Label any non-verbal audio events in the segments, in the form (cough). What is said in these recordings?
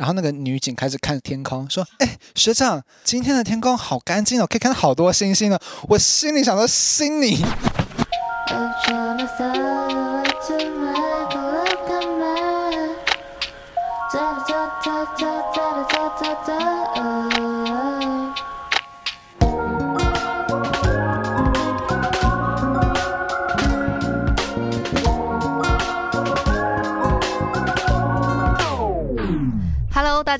然后那个女警开始看天空，说：“哎，学长，今天的天空好干净哦，可以看到好多星星呢。”我心里想说：“信你。”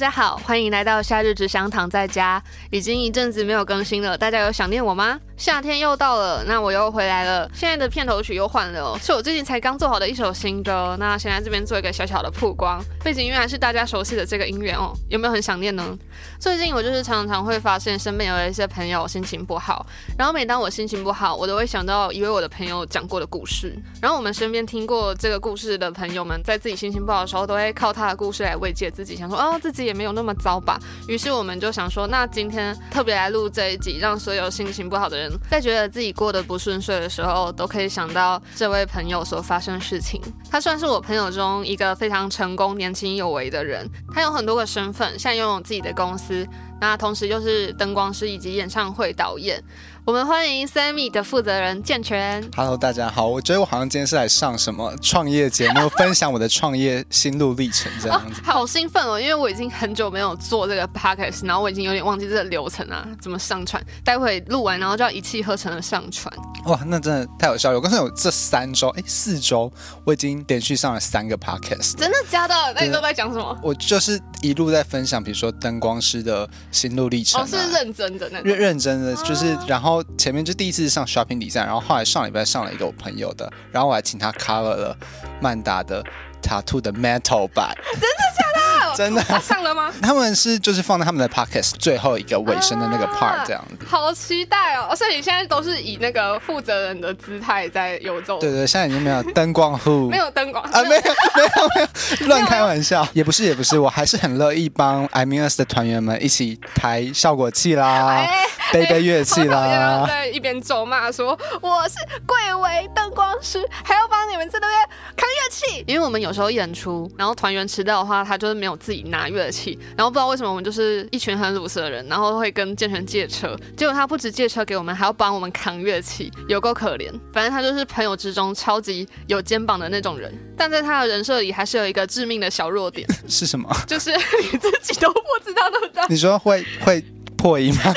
大家好，欢迎来到夏日只想躺在家。已经一阵子没有更新了，大家有想念我吗？夏天又到了，那我又回来了。现在的片头曲又换了哦，是我最近才刚做好的一首新歌。那先在这边做一个小小的曝光，背景音乐还是大家熟悉的这个音乐哦。有没有很想念呢？最近我就是常常会发现身边有一些朋友心情不好，然后每当我心情不好，我都会想到一位我的朋友讲过的故事。然后我们身边听过这个故事的朋友们，在自己心情不好的时候，都会靠他的故事来慰藉自己，想说哦，自己也没有那么糟吧。于是我们就想说，那今天特别来录这一集，让所有心情不好的人在觉得自己过得不顺遂的时候，都可以想到这位朋友所发生的事情。他算是我朋友中一个非常成功、年轻有为的人。他有很多个身份，现在拥有自己的公司，那同时又是灯光师以及演唱会导演。我们欢迎 Sammy 的负责人健全。Hello，大家好。我觉得我好像今天是来上什么创业节目，分享我的创业心路历程这样子。哦，(laughs) 好兴奋哦！因为我已经很久没有做这个 podcast，然后我已经有点忘记这个流程啊，怎么上传。待会录完，然后就要一气呵成的上传。哇，那真的太有效了！我刚才有这三周，哎，四周，我已经连续上了三个 podcast。真的假的？那你都在讲什么？我就是一路在分享，比如说灯光师的心路历程，啊。哦，是认真的那。认认真的，就是然后。然后前面就第一次上 shopping 比赛然后后来上礼拜上了一个我朋友的，然后我还请他 cover 了曼达的 tattoo 的 metal 版。真的假的？真的？他上了吗？他们是就是放在他们的 pockets 最后一个尾声的那个 part 这样子。啊、好期待哦！所以你现在都是以那个负责人的姿态在游走。对对，现在已经没有灯光户，(laughs) 没有灯光啊，没有没有没有，乱开玩笑，也不是也不是，我还是很乐意帮 I mean us 的团员们一起抬效果器啦。哎背背乐器啦，在一边咒骂说我是贵为灯光师，还要帮你们在那边扛乐器。因为我们有时候演出，然后团员迟到的话，他就是没有自己拿乐器，然后不知道为什么我们就是一群很鲁蛇的人，然后会跟健全借车，结果他不止借车给我们，还要帮我们扛乐器，有够可怜。反正他就是朋友之中超级有肩膀的那种人，但在他的人设里还是有一个致命的小弱点，(laughs) 是什么？(laughs) 就是你自己都不知道，对不对？你说会会破音吗？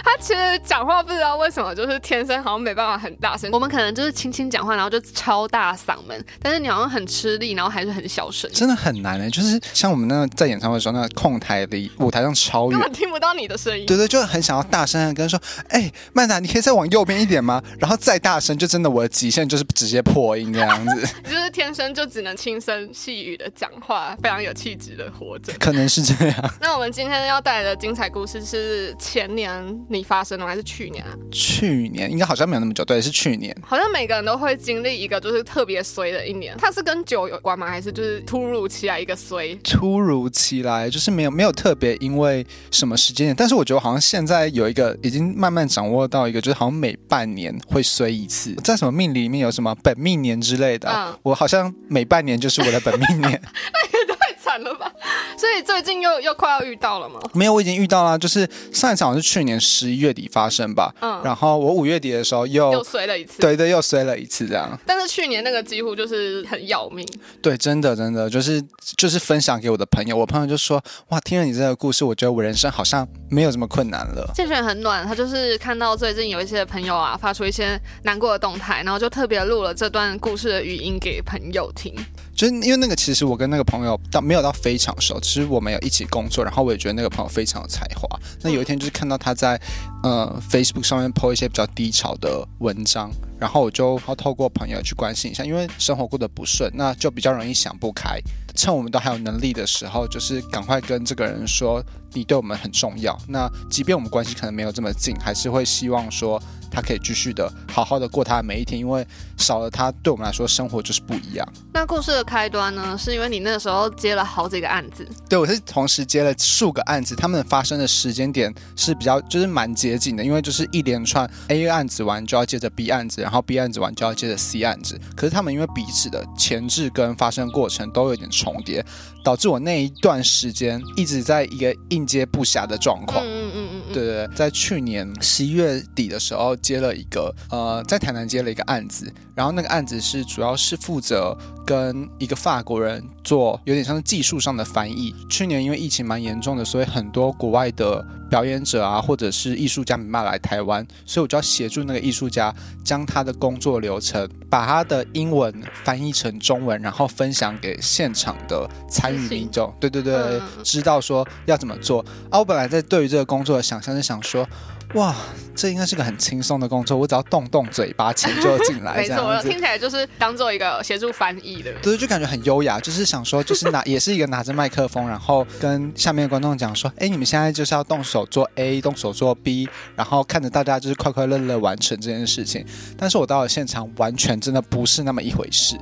就是他其实讲话不知道为什么，就是天生好像没办法很大声。我们可能就是轻轻讲话，然后就超大嗓门，但是你好像很吃力，然后还是很小声，真的很难哎。就是像我们那个在演唱会的时候，那个控台离舞台上超远，根本听不到你的声音。对对，就很想要大声的跟说：“哎、欸，曼达，你可以再往右边一点吗？”然后再大声，就真的我的极限就是直接破音这样子。(laughs) 就是天生就只能轻声细语的讲话，非常有气质的活着。可能是这样。那我们今天要带来的精彩故事是前年。年你发生了还是去年啊？去年应该好像没有那么久，对，是去年。好像每个人都会经历一个就是特别衰的一年。它是跟酒有关吗？还是就是突如其来一个衰？突如其来就是没有没有特别因为什么时间点，但是我觉得好像现在有一个已经慢慢掌握到一个，就是好像每半年会衰一次。在什么命里面有什么本命年之类的，嗯、我好像每半年就是我的本命年。(laughs) 那也太惨了吧？所以最近又又快要遇到了吗？没有，我已经遇到了。就是上一场是去年十一月底发生吧。嗯，然后我五月底的时候又又衰了一次。对对，又衰了一次这样。但是去年那个几乎就是很要命。对，真的真的就是就是分享给我的朋友，我朋友就说：“哇，听了你这个故事，我觉得我人生好像没有这么困难了。”健全很暖，他就是看到最近有一些朋友啊发出一些难过的动态，然后就特别录了这段故事的语音给朋友听。就是因为那个，其实我跟那个朋友到没有到非常熟，其实我们有一起工作，然后我也觉得那个朋友非常有才华。那有一天就是看到他在呃 Facebook 上面 po 一些比较低潮的文章，然后我就要透过朋友去关心一下，因为生活过得不顺，那就比较容易想不开。趁我们都还有能力的时候，就是赶快跟这个人说，你对我们很重要。那即便我们关系可能没有这么近，还是会希望说他可以继续的好好的过他的每一天，因为少了他，对我们来说生活就是不一样。那故事的开端呢，是因为你那时候接了好几个案子。对，我是同时接了数个案子，他们发生的时间点是比较就是蛮接近的，因为就是一连串 A 案子完就要接着 B 案子，然后 B 案子完就要接着 C 案子。可是他们因为彼此的前置跟发生过程都有点。重叠，导致我那一段时间一直在一个应接不暇的状况。嗯嗯嗯对对，在去年十一月底的时候接了一个呃，在台南接了一个案子，然后那个案子是主要是负责跟一个法国人做有点像是技术上的翻译。去年因为疫情蛮严重的，所以很多国外的表演者啊，或者是艺术家没办法来台湾，所以我就要协助那个艺术家将他的工作流程，把他的英文翻译成中文，然后分享给现场的参与民众。对对对，嗯、知道说要怎么做。啊，我本来在对于这个工作的想象是想说。哇，这应该是个很轻松的工作，我只要动动嘴巴，钱就进来。(laughs) 没错，听起来就是当做一个协助翻译的。对，就感觉很优雅，就是想说，就是拿，也是一个拿着麦克风，然后跟下面的观众讲说，哎，你们现在就是要动手做 A，动手做 B，然后看着大家就是快快乐乐完成这件事情。但是我到了现场，完全真的不是那么一回事。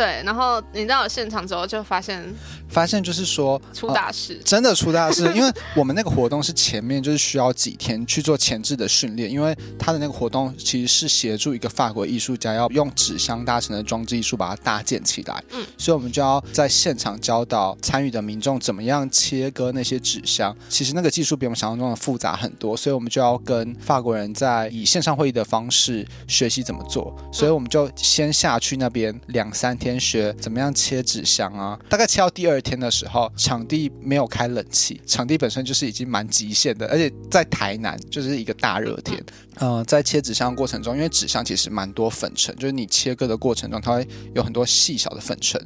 对，然后你到了现场之后，就发现发现就是说出大事，呃，真的出大事。因为我们那个活动是前面就是需要几天去做前置的训练，因为他的那个活动其实是协助一个法国艺术家要用纸箱搭成的装置艺术把它搭建起来。嗯，所以我们就要在现场教导参与的民众怎么样切割那些纸箱。其实那个技术比我们想象中的复杂很多，所以我们就要跟法国人在以线上会议的方式学习怎么做。所以我们就先下去那边两三天。学怎么样切纸箱啊？大概切到第二天的时候，场地没有开冷气，场地本身就是已经蛮极限的，而且在台南就是一个大热天。呃，在切纸箱的过程中，因为纸箱其实蛮多粉尘，就是你切割的过程中，它会有很多细小的粉尘。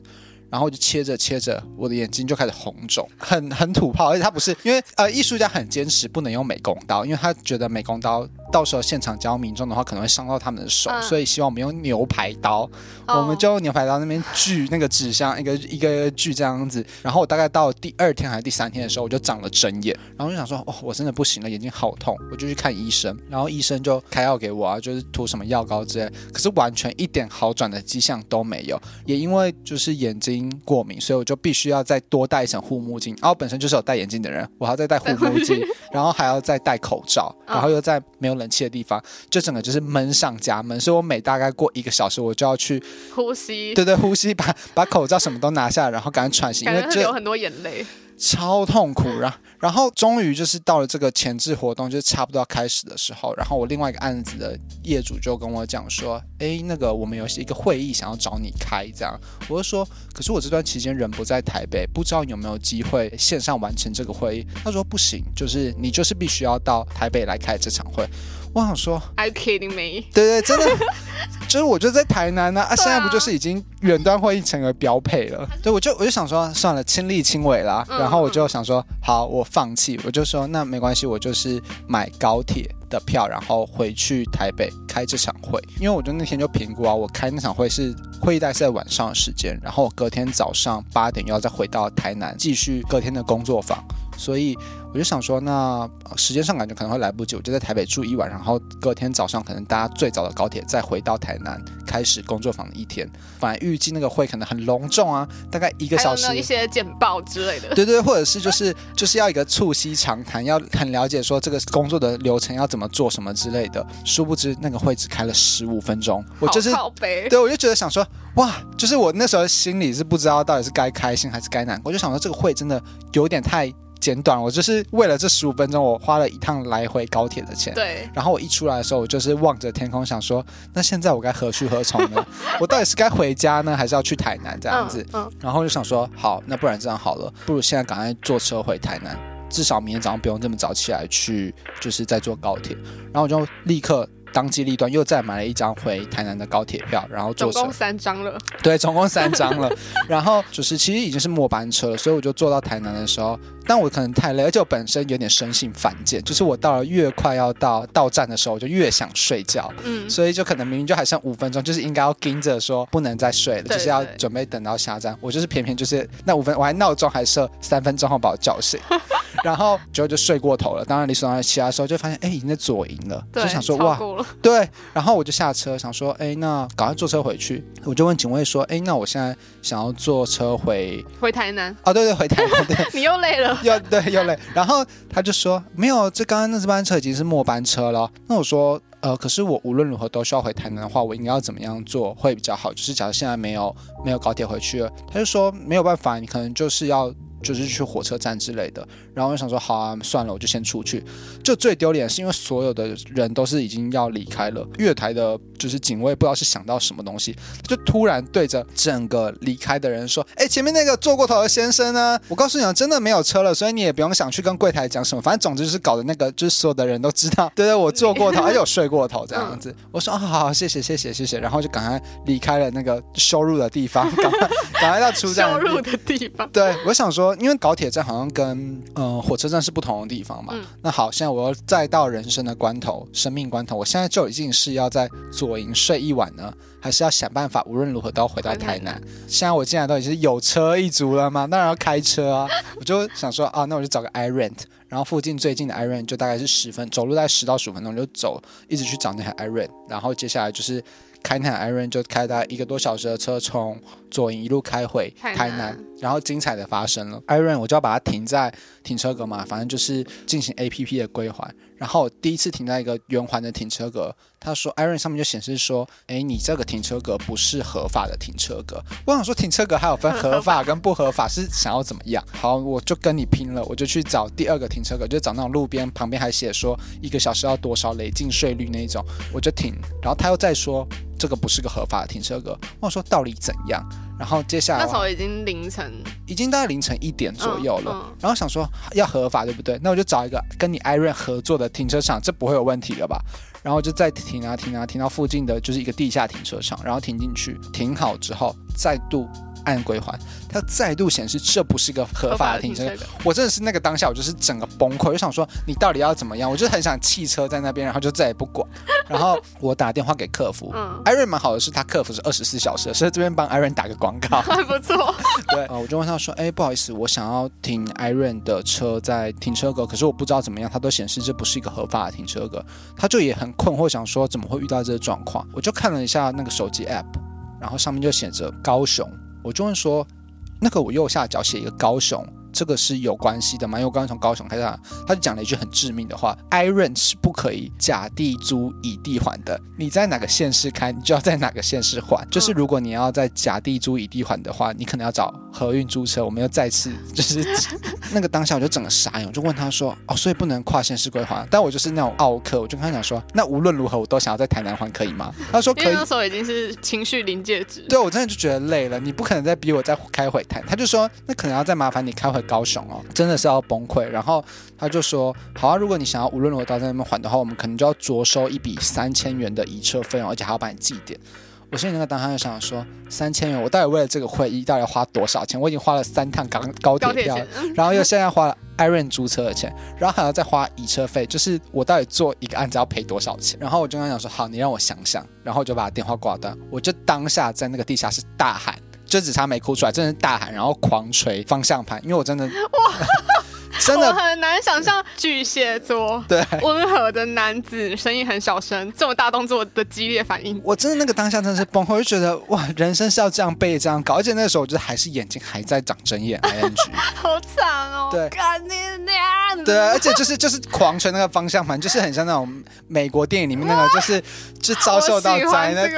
然后就切着切着，我的眼睛就开始红肿，(laughs) 很很土炮。而且他不是因为呃，艺术家很坚持不能用美工刀，因为他觉得美工刀到时候现场教民众的话，可能会伤到他们的手，嗯、所以希望我们用牛排刀。哦、我们就用牛排刀那边锯那个纸箱，一个一个锯这样子。然后我大概到第二天还是第三天的时候，我就长了针眼，然后就想说，哦，我真的不行了，眼睛好痛，我就去看医生。然后医生就开药给我啊，就是涂什么药膏之类，可是完全一点好转的迹象都没有。也因为就是眼睛。过敏，所以我就必须要再多戴一层护目镜。然后本身就是有戴眼镜的人，我还要再戴护目镜，(laughs) 然后还要再戴口罩，然后又在没有冷气的地方，就整个就是闷上加闷。所以我每大概过一个小时，我就要去呼吸，对对，呼吸，把把口罩什么都拿下来，然后赶紧喘息，因为就有很多眼泪。超痛苦，然后然后终于就是到了这个前置活动，就是差不多要开始的时候，然后我另外一个案子的业主就跟我讲说，哎，那个我们有一个会议想要找你开，这样，我就说，可是我这段期间人不在台北，不知道有没有机会线上完成这个会议。他说不行，就是你就是必须要到台北来开这场会。我想说，Are you kidding me？对对，真的，(laughs) 就是我就在台南呢，啊，啊，现在不就是已经远端会议成为标配了？(laughs) 对，我就我就想说，算了，亲力亲为啦。然后我就想说，好，我放弃，我就说那没关系，我就是买高铁的票，然后回去台北开这场会。因为我就那天就评估啊，我开那场会是会议大概是在晚上的时间，然后我隔天早上八点又要再回到台南继续隔天的工作坊，所以。我就想说，那时间上感觉可能会来不及，我就在台北住一晚，然后隔天早上可能搭最早的高铁再回到台南，开始工作坊的一天。本来预计那个会可能很隆重啊，大概一个小时，一些简报之类的。(laughs) 对对，或者是就是就是要一个促膝长谈，要很了解说这个工作的流程要怎么做什么之类的。殊不知那个会只开了十五分钟，我就是对，我就觉得想说，哇，就是我那时候心里是不知道到底是该开心还是该难过，我就想说这个会真的有点太。简短，我就是为了这十五分钟，我花了一趟来回高铁的钱。对。然后我一出来的时候，我就是望着天空，想说，那现在我该何去何从呢？(laughs) 我到底是该回家呢，还是要去台南这样子？嗯。嗯，然后就想说，好，那不然这样好了，不如现在赶快坐车回台南，至少明天早上不用这么早起来去，就是再坐高铁。然后我就立刻。当机立断，又再买了一张回台南的高铁票，然后坐车。总共三张了。对，总共三张了。(laughs) 然后就是其实已经是末班车了，所以我就坐到台南的时候，但我可能太累，而且我本身有点生性犯贱，就是我到了越快要到到站的时候，我就越想睡觉。嗯。所以就可能明明就还剩五分钟，就是应该要盯着说不能再睡了，对对对，就是要准备等到下站。我就是偏偏就是那五分，我还闹钟还设三分钟后把我叫醒，(laughs) 然后结果就睡过头了。当然，你早上起来的时候就发现，哎，已经在左营了，对就想说哇。对，然后我就下车，想说，哎，那赶快坐车回去。我就问警卫说，哎，那我现在想要坐车回回台南。哦，对对，回台南。对，(laughs) 你又累了。(laughs) 又对又累。然后他就说，没有，这刚刚那这班车已经是末班车了。那我说。呃，可是我无论如何都需要回台南的话，我应该要怎么样做会比较好？就是假如现在没有没有高铁回去了，他就说没有办法，你可能就是要。就是去火车站之类的，然后我就想说，好啊，算了，我就先出去。就最丢脸是，因为所有的人都是已经要离开了，月台的就是警卫不知道是想到什么东西，就突然对着整个离开的人说：“哎，前面那个坐过头的先生呢？我告诉你啊，真的没有车了，所以你也不用想去跟柜台讲什么，反正总之就是搞的那个就是所有的人都知道，对对，我坐过头，而且我睡过头这样子。我说啊，好好，谢谢，谢谢，谢谢，然后就赶快离开了那个羞辱的地方，赶快赶快到出站羞辱的地方。对，我想说。因为高铁站好像跟嗯、呃、火车站是不同的地方嘛。嗯、那好，现在我要再到人生的关头，生命关头，我现在就已经是要在左营睡一晚呢，还是要想办法无论如何都要回到台南？(laughs) 现在我进来都已经是有车一族了嘛，当然要开车啊。我就想说啊，那我就找个 iRent，然后附近最近的 iRent 就大概是十分走路在十到十五分钟就走，一直去找那台 iRent，然后接下来就是。开那台 iRent 就开大概一个多小时的车，从左营一路开回台南，然后精彩的发生了。iRent 我就要把它停在停车格嘛，反正就是进行 APP 的归还。然后第一次停在一个圆环的停车格，他说 iRent 上面就显示说，哎，你这个停车格不是合法的停车格。我想说停车格还有分合法跟不合法，是想要怎么样？好，我就跟你拼了，我就去找第二个停车格，就找那种路边旁边还写说一个小时要多少累进税率那一种，我就停。然后他又再说。这个不是个合法的停车格，我说到底怎样？然后接下来那时候已经凌晨，已经大概凌晨一点左右了。嗯嗯、然后想说要合法对不对？那我就找一个跟你 iRent 合作的停车场，这不会有问题了吧？然后就再停啊停啊停到附近的就是一个地下停车场，然后停进去，停好之后再度。按归还，它再度显示这不是个合法的停车。我真的是那个当下，我就是整个崩溃，就想说你到底要怎么样？我就很想弃车在那边，然后就再也不管。然后我打电话给客服，嗯，iRent 蛮好的是，他客服是二十四小时的，所以这边帮 iRent 打个广告，(laughs) 还不错。(laughs) 对，我就问他说，哎，不好意思，我想要停 iRent 的车在停车格，可是我不知道怎么样，他都显示这不是一个合法的停车格，他就也很困惑，想说怎么会遇到这个状况？我就看了一下那个手机 app，然后上面就写着高雄。我就问说，那个我右下角写一个高雄。这个是有关系的嘛？因为我刚刚从高雄开上，他就讲了一句很致命的话：iRent 是不可以甲地租乙地还的。你在哪个县市开，你就要在哪个县市还。就是如果你要在甲地租乙地还的话，你可能要找和运租车。我们又再次 (laughs) 就是那个当下，我就整个傻眼，我就问他说：哦，所以不能跨县市归还？但我就是那种奥客，我就跟他讲说：那无论如何，我都想要在台南还，可以吗？他说可以。那时候已经是情绪临界值。对，我真的就觉得累了，你不可能再逼我再开回台。他就说：那可能要再麻烦你开回高雄哦。真的是要崩溃，然后他就说：“好啊，如果你想要无论如何到在那边还的话，我们可能就要酌收一笔三千元的移车费用，而且还要帮你记点。”我心里那个当下就想说：“三千元，我到底为了这个会议到底要花多少钱？我已经花了三趟高高铁票，然后又现在花了 iRent 租车的钱，然后还要再花移车费，就是我到底做一个案子要赔多少钱？”然后我就跟他讲说：“好，你让我想想。”然后我就把电话挂断，我就当下在那个地下室大喊。就只差没哭出来，真的是大喊，然后狂捶方向盘，因为我真的哇，真的。很难想象巨蟹座对。温和的男子，声音很小声，这么大动作的激烈反应，我真的那个当下真的是崩溃，我就觉得哇，人生是要这样被这样搞，而且那个时候我觉得还是眼睛还在长针眼，(laughs) ing，好惨哦，对，干你娘，对，而且就是就是狂捶那个方向盘，就是很像那种美国电影里面那个，(laughs) 就是就遭受到灾难，对，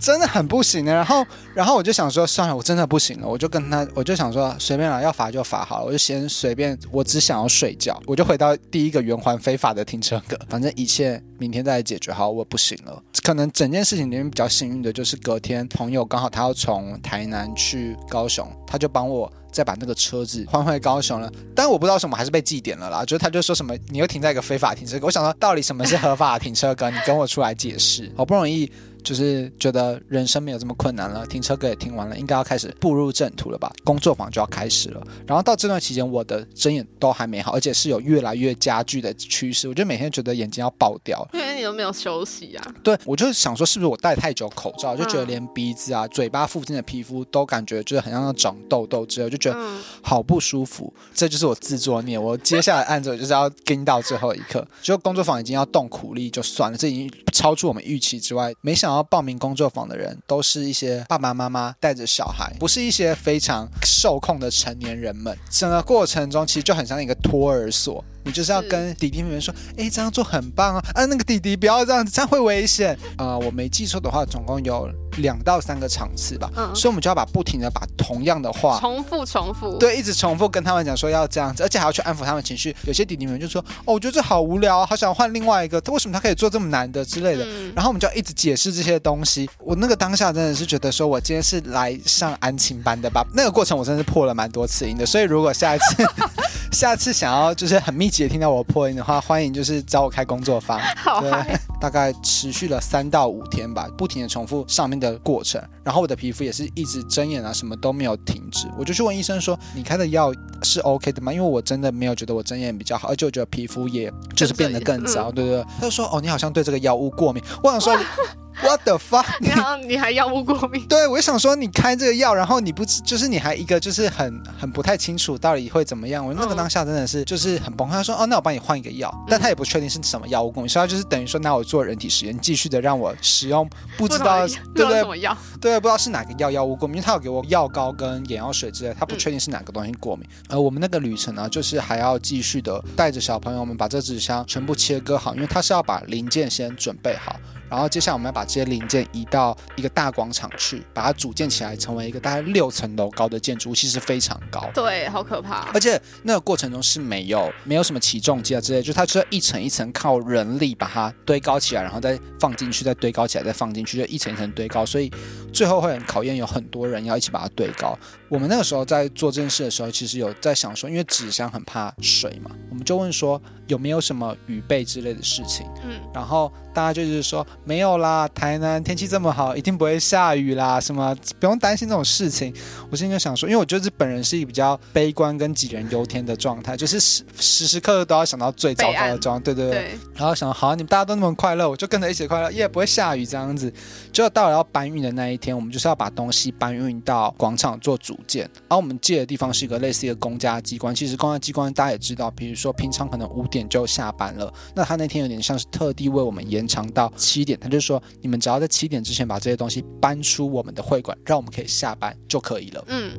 真的很不行的，然后然后我就想。想说算了，我真的不行了，我就跟他，我就想说随便了，要罚就罚好了，我就先随便，我只想要睡觉，我就回到第一个圆环非法的停车格，(laughs) 反正一切明天再来解决好，我不行了。可能整件事情里面比较幸运的就是隔天朋友刚好他要从台南去高雄，他就帮我再把那个车子换回高雄了，但我不知道什么还是被记点了啦，就是他就说什么你又停在一个非法停车格，我想说到底什么是合法停车格，你跟我出来解释，好不容易。就是觉得人生没有这么困难了，停车歌也听完了，应该要开始步入正途了吧？工作坊就要开始了。然后到这段期间，我的睁眼都还没好，而且是有越来越加剧的趋势。我就每天觉得眼睛要爆掉，因为你都没有休息啊。对，我就想说，是不是我戴太久口罩，就觉得连鼻子啊、嘴巴附近的皮肤都感觉就是很像要长痘痘之类，就觉得好不舒服。这就是我自作孽。我接下来按着就是要跟到最后一刻，就工作坊已经要动苦力就算了，这已经超出我们预期之外，没想到。然后报名工作坊的人都是一些爸爸妈妈带着小孩，不是一些非常受控的成年人们。整个过程中其实就很像一个托儿所。你就是要跟弟弟妹妹说，哎，这样做很棒啊，啊，那个弟弟不要这样子，这样会危险。呃，我没记错的话，总共有两到三个场次吧，嗯，所以我们就要把不停的把同样的话重复重复，对，一直重复跟他们讲说要这样子，而且还要去安抚他们情绪。有些弟弟妹妹就说，哦，我觉得这好无聊啊，好想换另外一个，为什么他可以做这么难的之类的，嗯，然后我们就要一直解释这些东西。我那个当下真的是觉得说，我今天是来上安亲班的吧？那个过程我真的是破了蛮多次音的，所以如果下一次。(laughs) 下次想要就是很密集的听到我破音的话，欢迎就是找我开工作坊。(laughs) 好对，大概持续了三到五天吧，不停的重复上面的过程，然后我的皮肤也是一直睁眼啊，什么都没有停止。我就去问医生说：“你开的药是 OK 的吗？”因为我真的没有觉得我睁眼比较好，而且我觉得皮肤也就是变得更糟，对不对？他就说：“哦，你好像对这个药物过敏。”我想说。What the fuck？(laughs) 然后你还药物过敏？(laughs) 对，我就想说你开这个药，然后你不就是你还一个就是很很不太清楚到底会怎么样。我那个当下真的是就是很崩溃。他说哦，那我帮你换一个药，但他也不确定是什么药物过敏，所以他就是等于说拿我做人体实验，继续的让我使用不知道对不对？什么药？对，不知道是哪个药药物过敏，因为他有给我药膏跟眼药水之类，他不确定是哪个东西过敏。而我们那个旅程呢，就是还要继续的带着小朋友们把这纸箱全部切割好，因为他是要把零件先准备好。然后接下来我们要把这些零件移到一个大广场去，把它组建起来，成为一个大概六层楼高的建筑物，其实非常高。对，好可怕。而且那个过程中是没有没有什么起重机啊之类，就它就要一层一层靠人力把它堆高起来，然后再放进去，再堆高起来，再放进去，就一层一层堆高。所以最后会很考验，有很多人要一起把它堆高。我们那个时候在做这件事的时候，其实有在想说，因为纸箱很怕水嘛，我们就问说有没有什么雨备之类的事情。嗯，然后大家就是说没有啦。台南天气这么好，一定不会下雨啦，什么不用担心这种事情。我现在就想说，因为我觉得本人是一个比较悲观跟杞人忧天的状态，就是时时时刻刻都要想到最糟糕的状态，对对对。对然后想好，你们大家都那么快乐，我就跟着一起快乐，也不会下雨这样子。就到了要搬运的那一天，我们就是要把东西搬运到广场做组件。然后我们借的地方是一个类似一个公家机关，其实公家机关大家也知道，比如说平常可能五点就下班了，那他那天有点像是特地为我们延长到七点，他就说。你们只要在七点之前把这些东西搬出我们的会馆，让我们可以下班就可以了。嗯，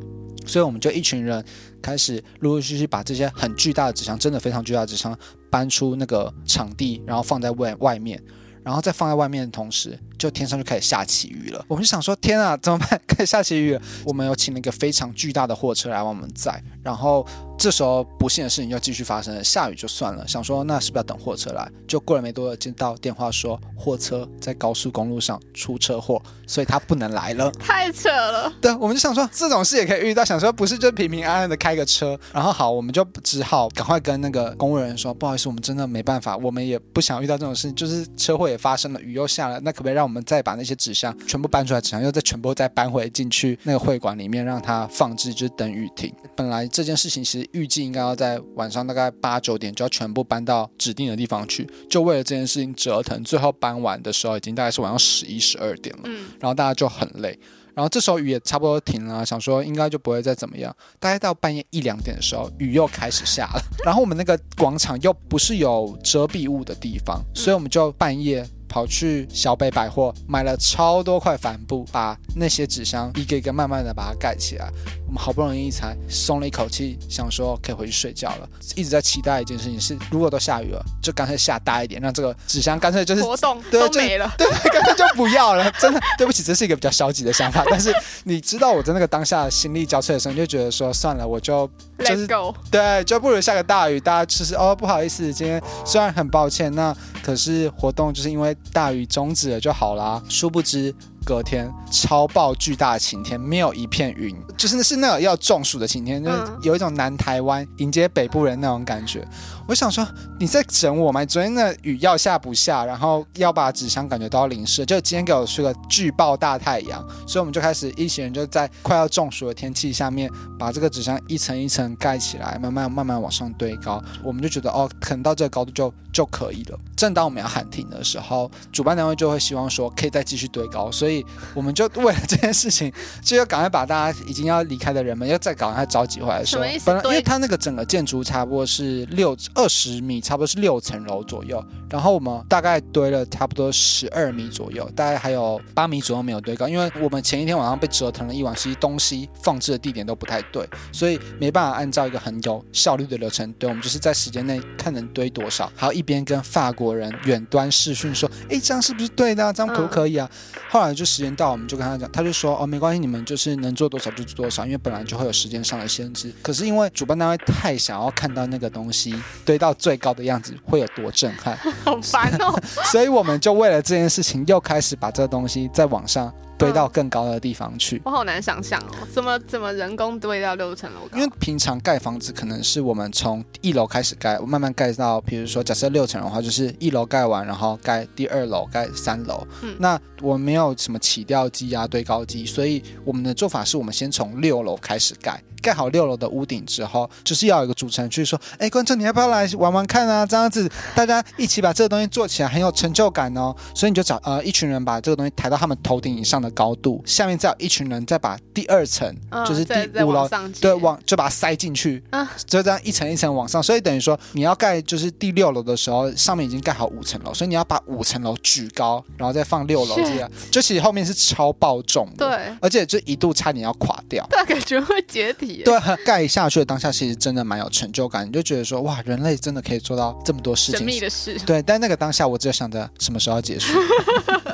所以我们就一群人开始陆陆续续把这些很巨大的纸箱，真的非常巨大的纸箱搬出那个场地，然后放在外外面，然后再放在外面的同时，就天上就开始下起雨了。我们就想说，天啊，怎么办？开始下起雨了。(laughs) 我们有请了一个非常巨大的货车来帮我们载，然后。这时候不幸的事情又继续发生了，下雨就算了，想说那是不是要等货车来？就过了没多久，接到电话说货车在高速公路上出车祸，所以他不能来了。太扯了。对，我们就想说这种事也可以遇到，想说不是就平平安安的开个车，然后好，我们就只好赶快跟那个公务人说，不好意思，我们真的没办法，我们也不想遇到这种事情，就是车祸也发生了，雨又下了，那可不可以让我们再把那些纸箱全部搬出来，纸箱又再全部再搬回进去那个会馆里面，让它放置，就是等雨停。本来这件事情其实。预计应该要在晚上大概八九点就要全部搬到指定的地方去，就为了这件事情折腾。最后搬完的时候已经大概是晚上十一十二点了，嗯，然后大家就很累，然后这时候雨也差不多停了，想说应该就不会再怎么样。大概到半夜一两点的时候，雨又开始下了，(laughs) 然后我们那个广场又不是有遮蔽物的地方，所以我们就半夜。跑去小北百货买了超多块帆布，把那些纸箱一个一个慢慢的把它盖起来。我们好不容易才松了一口气，想说可以回去睡觉了。一直在期待一件事情是，如果都下雨了，就干脆下大一点，让这个纸箱干脆就是活动对都没了，对，干脆就不要了。真的对不起，这是一个比较消极的想法。但是你知道我在那个当下心力交瘁的时候，你就觉得说算了，我就就是 go 对，就不如下个大雨，大家其实哦不好意思，今天虽然很抱歉，那可是活动就是因为。大雨终止了就好啦，殊不知隔天超爆巨大的晴天，没有一片云，就是是那个要中暑的晴天，就是有一种南台湾迎接北部人那种感觉。我想说你在整我吗？昨天的雨要下不下，然后要把纸箱感觉都要淋湿，就今天给我是个巨爆大太阳，所以我们就开始一行人就在快要中暑的天气下面，把这个纸箱一层一层盖起来，慢慢慢慢往上堆高。我们就觉得哦，可能到这个高度就就可以了。正当我们要喊停的时候，主办单位就会希望说可以再继续堆高，所以我们就为了这件事情，就要赶快把大家已经要离开的人们，要再赶快召集回来的时候。本来因为它那个整个建筑差不多是六二十米，差不多是六层楼左右，然后我们大概堆了差不多十二米左右，大概还有八米左右没有堆高，因为我们前一天晚上被折腾了一晚，其实东西放置的地点都不太对，所以没办法按照一个很有效率的流程堆，我们就是在时间内看能堆多少，还有一边跟法国人远端视讯说，哎，这样是不是对的啊？这样可不可以啊？嗯、后来就时间到，我们就跟他讲，他就说，哦，没关系，你们就是能做多少就做多少，因为本来就会有时间上的限制。可是因为主办单位太想要看到那个东西堆到最高的样子会有多震撼，(laughs) 好烦哦，(laughs) 所以我们就为了这件事情又开始把这个东西在网上。堆到更高的地方去，我好难想象哦，怎么怎么人工堆到六层楼高？因为平常盖房子可能是我们从一楼开始盖，慢慢盖到，比如说假设六层的话，就是一楼盖完，然后盖第二楼，盖三楼。嗯，那我们没有什么起吊机啊、堆高机，所以我们的做法是我们先从六楼开始盖。盖好六楼的屋顶之后，就是要有一个主持人去说：“哎，观众，你要不要来玩玩看啊？这样子大家一起把这个东西做起来，很有成就感哦。”所以你就找呃一群人把这个东西抬到他们头顶以上的高度，下面再有一群人再把第二层，嗯、就是第五楼，对，往就把它塞进去，啊、就这样一层一层往上。所以等于说你要盖就是第六楼的时候，上面已经盖好五层楼，所以你要把五层楼举高，然后再放六楼这样，就其实后面是超爆重的，对，而且就一度差点要垮掉，对，感觉会解体。对，盖下去的当下，其实真的蛮有成就感，你就觉得说，哇，人类真的可以做到这么多事情，神秘的事。对，但那个当下，我只有想着什么时候要结束，(laughs)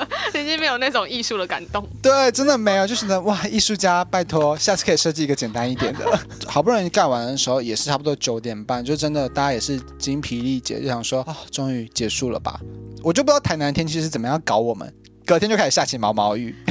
已经没有那种艺术的感动。对，真的没有，就是呢，哇，艺术家，拜托，下次可以设计一个简单一点的。(laughs) 好不容易盖完的时候，也是差不多九点半，就真的大家也是精疲力竭，就想说，啊、哦，终于结束了吧？我就不知道台南天气是怎么样搞我们，隔天就开始下起毛毛雨。(laughs)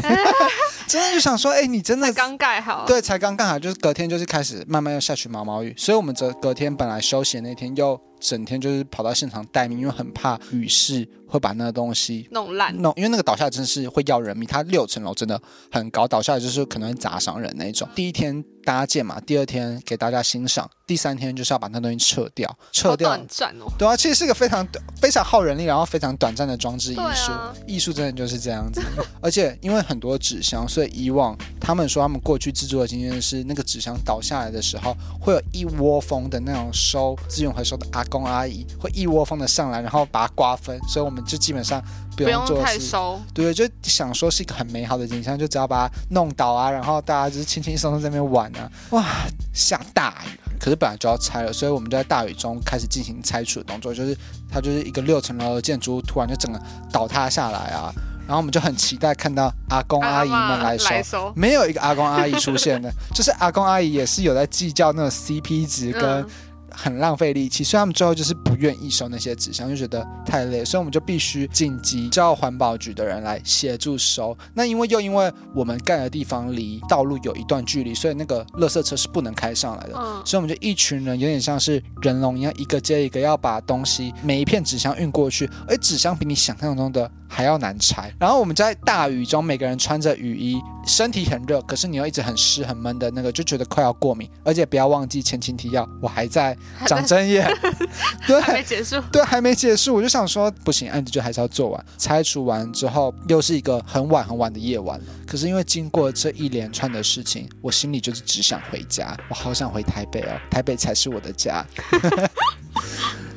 真的就想说，哎、欸，你真的刚盖好，对，才刚盖好，就是隔天就是开始慢慢要下起毛毛雨，所以我们这隔天本来休息的那天又整天就是跑到现场待命，因为很怕雨势会把那个东西弄烂，弄，因为那个倒下真是会要人命，它六层楼真的很高，倒下来就是可能会砸伤人那一种。第一天搭建嘛，第二天给大家欣赏，第三天就是要把那东西撤掉，撤掉。短暂哦。对啊，其实是个非常非常耗人力，然后非常短暂的装置艺术。啊、艺术真的就是这样子，(laughs) 而且因为很多纸箱，所以以往他们说他们过去制作的经验是，那个纸箱倒下来的时候，会有一窝蜂的那种收资源回收的阿公阿姨会一窝蜂的上来，然后把它瓜分，所以我们就基本上不用做太收。对，就想说是一个很美好的景象，就只要把它弄倒啊，然后大家就是轻轻松松在那边玩啊。哇，下大雨，可是本来就要拆了，所以我们就在大雨中开始进行拆除的动作，就是它就是一个六层楼的建筑物，突然就整个倒塌下来啊。然后我们就很期待看到阿公阿姨们来收，来收没有一个阿公阿姨出现的，就是阿公阿姨也是有在计较那种 CP 值跟。很浪费力气，所以他们最后就是不愿意收那些纸箱，就觉得太累，所以我们就必须紧急叫环保局的人来协助收。那因为又因为我们盖的地方离道路有一段距离，所以那个垃圾车是不能开上来的。所以我们就一群人有点像是人龙一样，一个接一个要把东西每一片纸箱运过去，而纸箱比你想象中的还要难拆。然后我们在大雨中，每个人穿着雨衣，身体很热，可是你又一直很湿很闷的那个，就觉得快要过敏。而且不要忘记前情提要，我还在。长针眼，(laughs) 对，还没结束，对，还没结束，我就想说，不行，案子就还是要做完。拆除完之后，又是一个很晚很晚的夜晚了。可是因为经过这一连串的事情，我心里就是只想回家，我好想回台北哦，台北才是我的家。(laughs)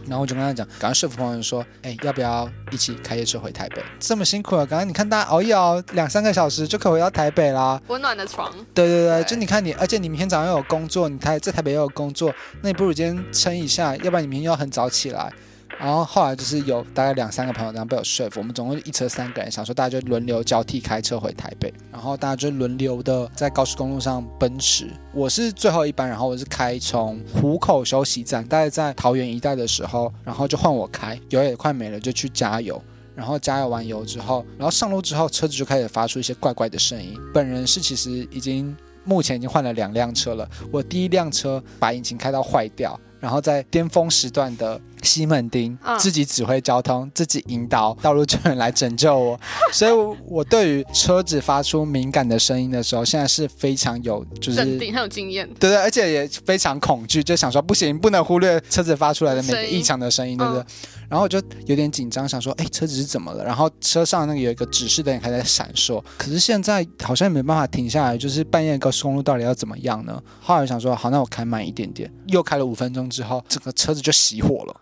然后我就跟他讲，赶快说服朋友说，哎，要不要一起开夜车回台北？这么辛苦了，刚刚你看大家熬夜熬两三个小时就可以回到台北啦。温暖的床。对对对，对就你看你，而且你明天早上又有工作，你台在台北又有工作，那你不如今天撑一下，要不然你明天要很早起来。然后后来就是有大概两三个朋友这样被我说服，我们总共一车三个人，想说大家就轮流交替开车回台北，然后大家就轮流的在高速公路上奔驰。我是最后一班，然后我是开从湖口休息站，大概在桃园一带的时候，然后就换我开，油也快没了，就去加油。然后加油完油之后，然后上路之后，车子就开始发出一些怪怪的声音。本人是其实已经目前已经换了两辆车了，我第一辆车把引擎开到坏掉。然后在巅峰时段的西门町，嗯、自己指挥交通，自己引导道路救援来拯救我。(laughs) 所以我，我对于车子发出敏感的声音的时候，现在是非常有就是镇定，很有经验。对对，而且也非常恐惧，就想说不行，不能忽略车子发出来的每个异常的声音，对不对？嗯、然后我就有点紧张，想说，哎，车子是怎么了？然后车上那个有一个指示灯还在闪烁，可是现在好像也没办法停下来，就是半夜高速公路到底要怎么样呢？后来我想说，好，那我开慢一点点，又开了五分钟之后，整个车子就熄火了。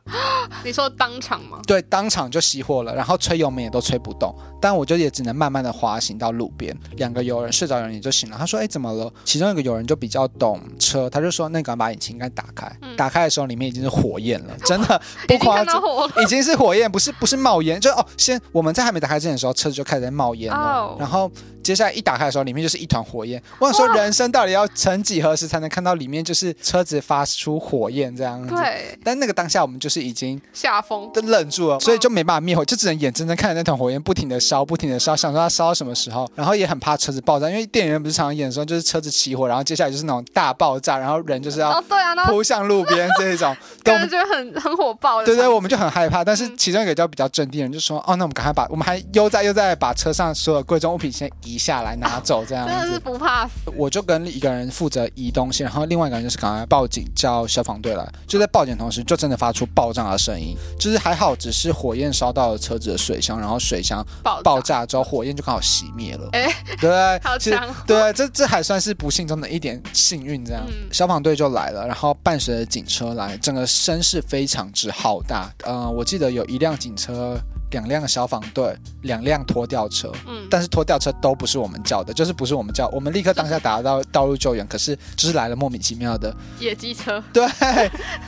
你说当场吗？对，当场就熄火了，然后吹油门也都吹不动，但我就也只能慢慢的滑行到路边。两个友人睡着人也就醒了，他说：“哎，怎么了？”其中一个友人就比较懂车，他就说：“那个把引擎盖打开，嗯、打开的时候里面已经是火焰了，(laughs) 真的不夸张，已经是火焰，不是不是冒烟，就哦，先我们在还没打开之前的时候，车子就开始在冒烟了，哦、然后。”接下来一打开的时候，里面就是一团火焰。我想说，人生到底要曾几何时才能看到里面就是车子发出火焰这样子？对。但那个当下，我们就是已经吓疯，都愣住了，所以就没办法灭火，就只能眼睁睁看着那团火焰不停的烧，不停的烧，想说它烧到什么时候。然后也很怕车子爆炸，因为电影院不是常常演的时候，就是车子起火，然后接下来就是那种大爆炸，然后人就是要扑向路边这一种，(laughs) 感觉很很火爆。对对，我们就很害怕。但是其中一个叫比较镇定的人就说：“哦，那我们赶快把我们还悠哉悠哉把车上所有贵重物品先移下来拿走。(laughs) ”这样真的是不怕死。我就跟一个人负责移东西，然后另外一个人就是赶快报警叫消防队来。就在报警同时，就真的发出爆炸的声音。就是还好，只是火焰烧到了车子的水箱，然后水箱爆炸之后，火焰就刚好熄灭了。哎，对，好强。对，这这还算是不幸中的一点幸运。这样，嗯、消防队就来了，然后伴随着警车来，整个声势非常之浩大。嗯、呃，我记得有一辆警车。两辆消防队，两辆拖吊车，嗯，但是拖吊车都不是我们叫的，就是不是我们叫，我们立刻当下打到道路救援，可是就是来了莫名其妙的野鸡车，(laughs) 对，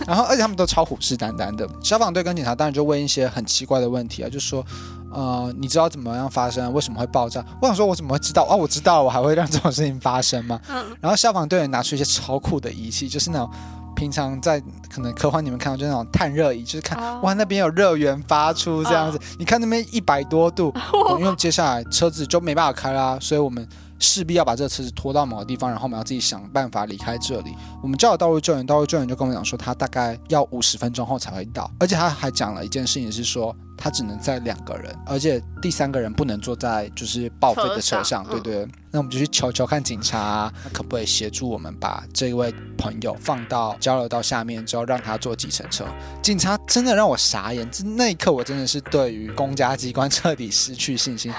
然后而且他们都超虎视眈眈的，消防队跟警察当然就问一些很奇怪的问题啊，就说，呃，你知道怎么样发生，为什么会爆炸？我想说，我怎么会知道啊？我知道，我还会让这种事情发生吗？嗯，然后消防队员拿出一些超酷的仪器，就是那种。平常在可能科幻你们看到就那种探热仪，就是看、oh. 哇那边有热源发出这样子，oh. 你看那边一百多度，(laughs) 因为接下来车子就没办法开啦，所以我们势必要把这个车子拖到某个地方，然后我们要自己想办法离开这里。我们叫了道路救援，道路救援就跟我们讲说他大概要五十分钟后才会到，而且他还讲了一件事情是说。他只能载两个人，而且第三个人不能坐在就是报废的车上，车上对对。嗯、那我们就去求求看警察、啊，可不可以协助我们把这一位朋友放到交流道下面之后，让他坐计程车？警察真的让我傻眼，那一刻我真的是对于公家机关彻底失去信心。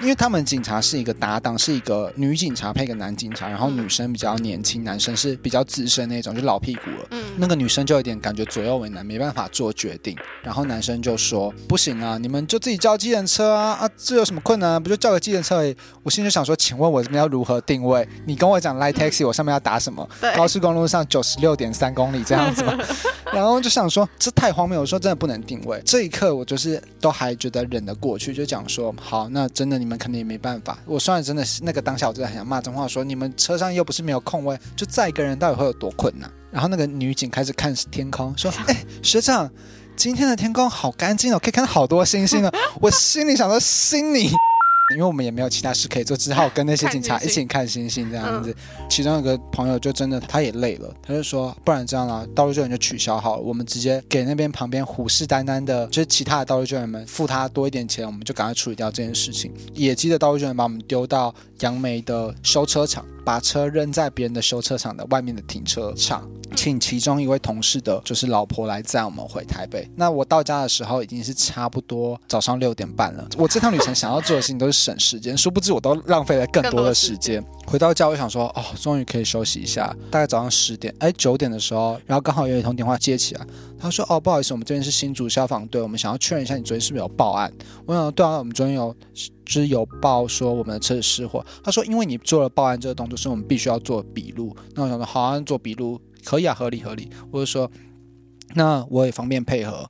因为他们警察是一个搭档，是一个女警察配一个男警察，然后女生比较年轻，男生是比较资深那种，就老屁股了。嗯，那个女生就有点感觉左右为难，没办法做决定。然后男生就说：“不行啊，你们就自己叫计程车啊啊，这有什么困难啊？不就叫个计程车而已。”我心里就想说：“请问我这边要如何定位？你跟我讲 Line (laughs) Taxi，我上面要打什么？对高速公路上九十六点三公里这样子吗？” (laughs) 然后就想说：“这太荒谬！”我说：“真的不能定位。”这一刻我就是都还觉得忍得过去，就讲说：“好，那真的你们。”肯定也没办法。我虽然真的是那个当下，我真的很想骂脏话，说你们车上又不是没有空位，就载一个人到底会有多困难？然后那个女警开始看天空，说：“ (laughs) 哎、欸，学长，今天的天空好干净哦，可以看到好多星星哦。(laughs) ”我心里想说：“心里。”因为我们也没有其他事可以做，只好跟那些 (laughs) 警察一起看星星这样子。嗯、其中有个朋友就真的他也累了，他就说：“不然这样啦，道路救援就取消好了，我们直接给那边旁边虎视眈眈的，就是其他的道路救援们付他多一点钱，我们就赶快处理掉这件事情。”野鸡的道路救援把我们丢到杨梅的修车厂，把车扔在别人的修车厂的外面的停车场。请其中一位同事的，就是老婆来载我们回台北。那我到家的时候已经是差不多早上六点半了。我这趟旅程想要做的事情都是省时间，殊不知我都浪费了更多的时间。回到家，我想说，哦，终于可以休息一下。大概早上十点，哎，九点的时候，然后刚好有一通电话接起来，他说，哦，不好意思，我们这边是新竹消防队，我们想要确认一下你昨天是不是有报案。我想，对啊，我们昨天有，是有报说我们的车子失火。他说，因为你做了报案这个动作，所以我们必须要做笔录。那我想说，好啊，做笔录。可以啊，合理合理。我就说，那我也方便配合。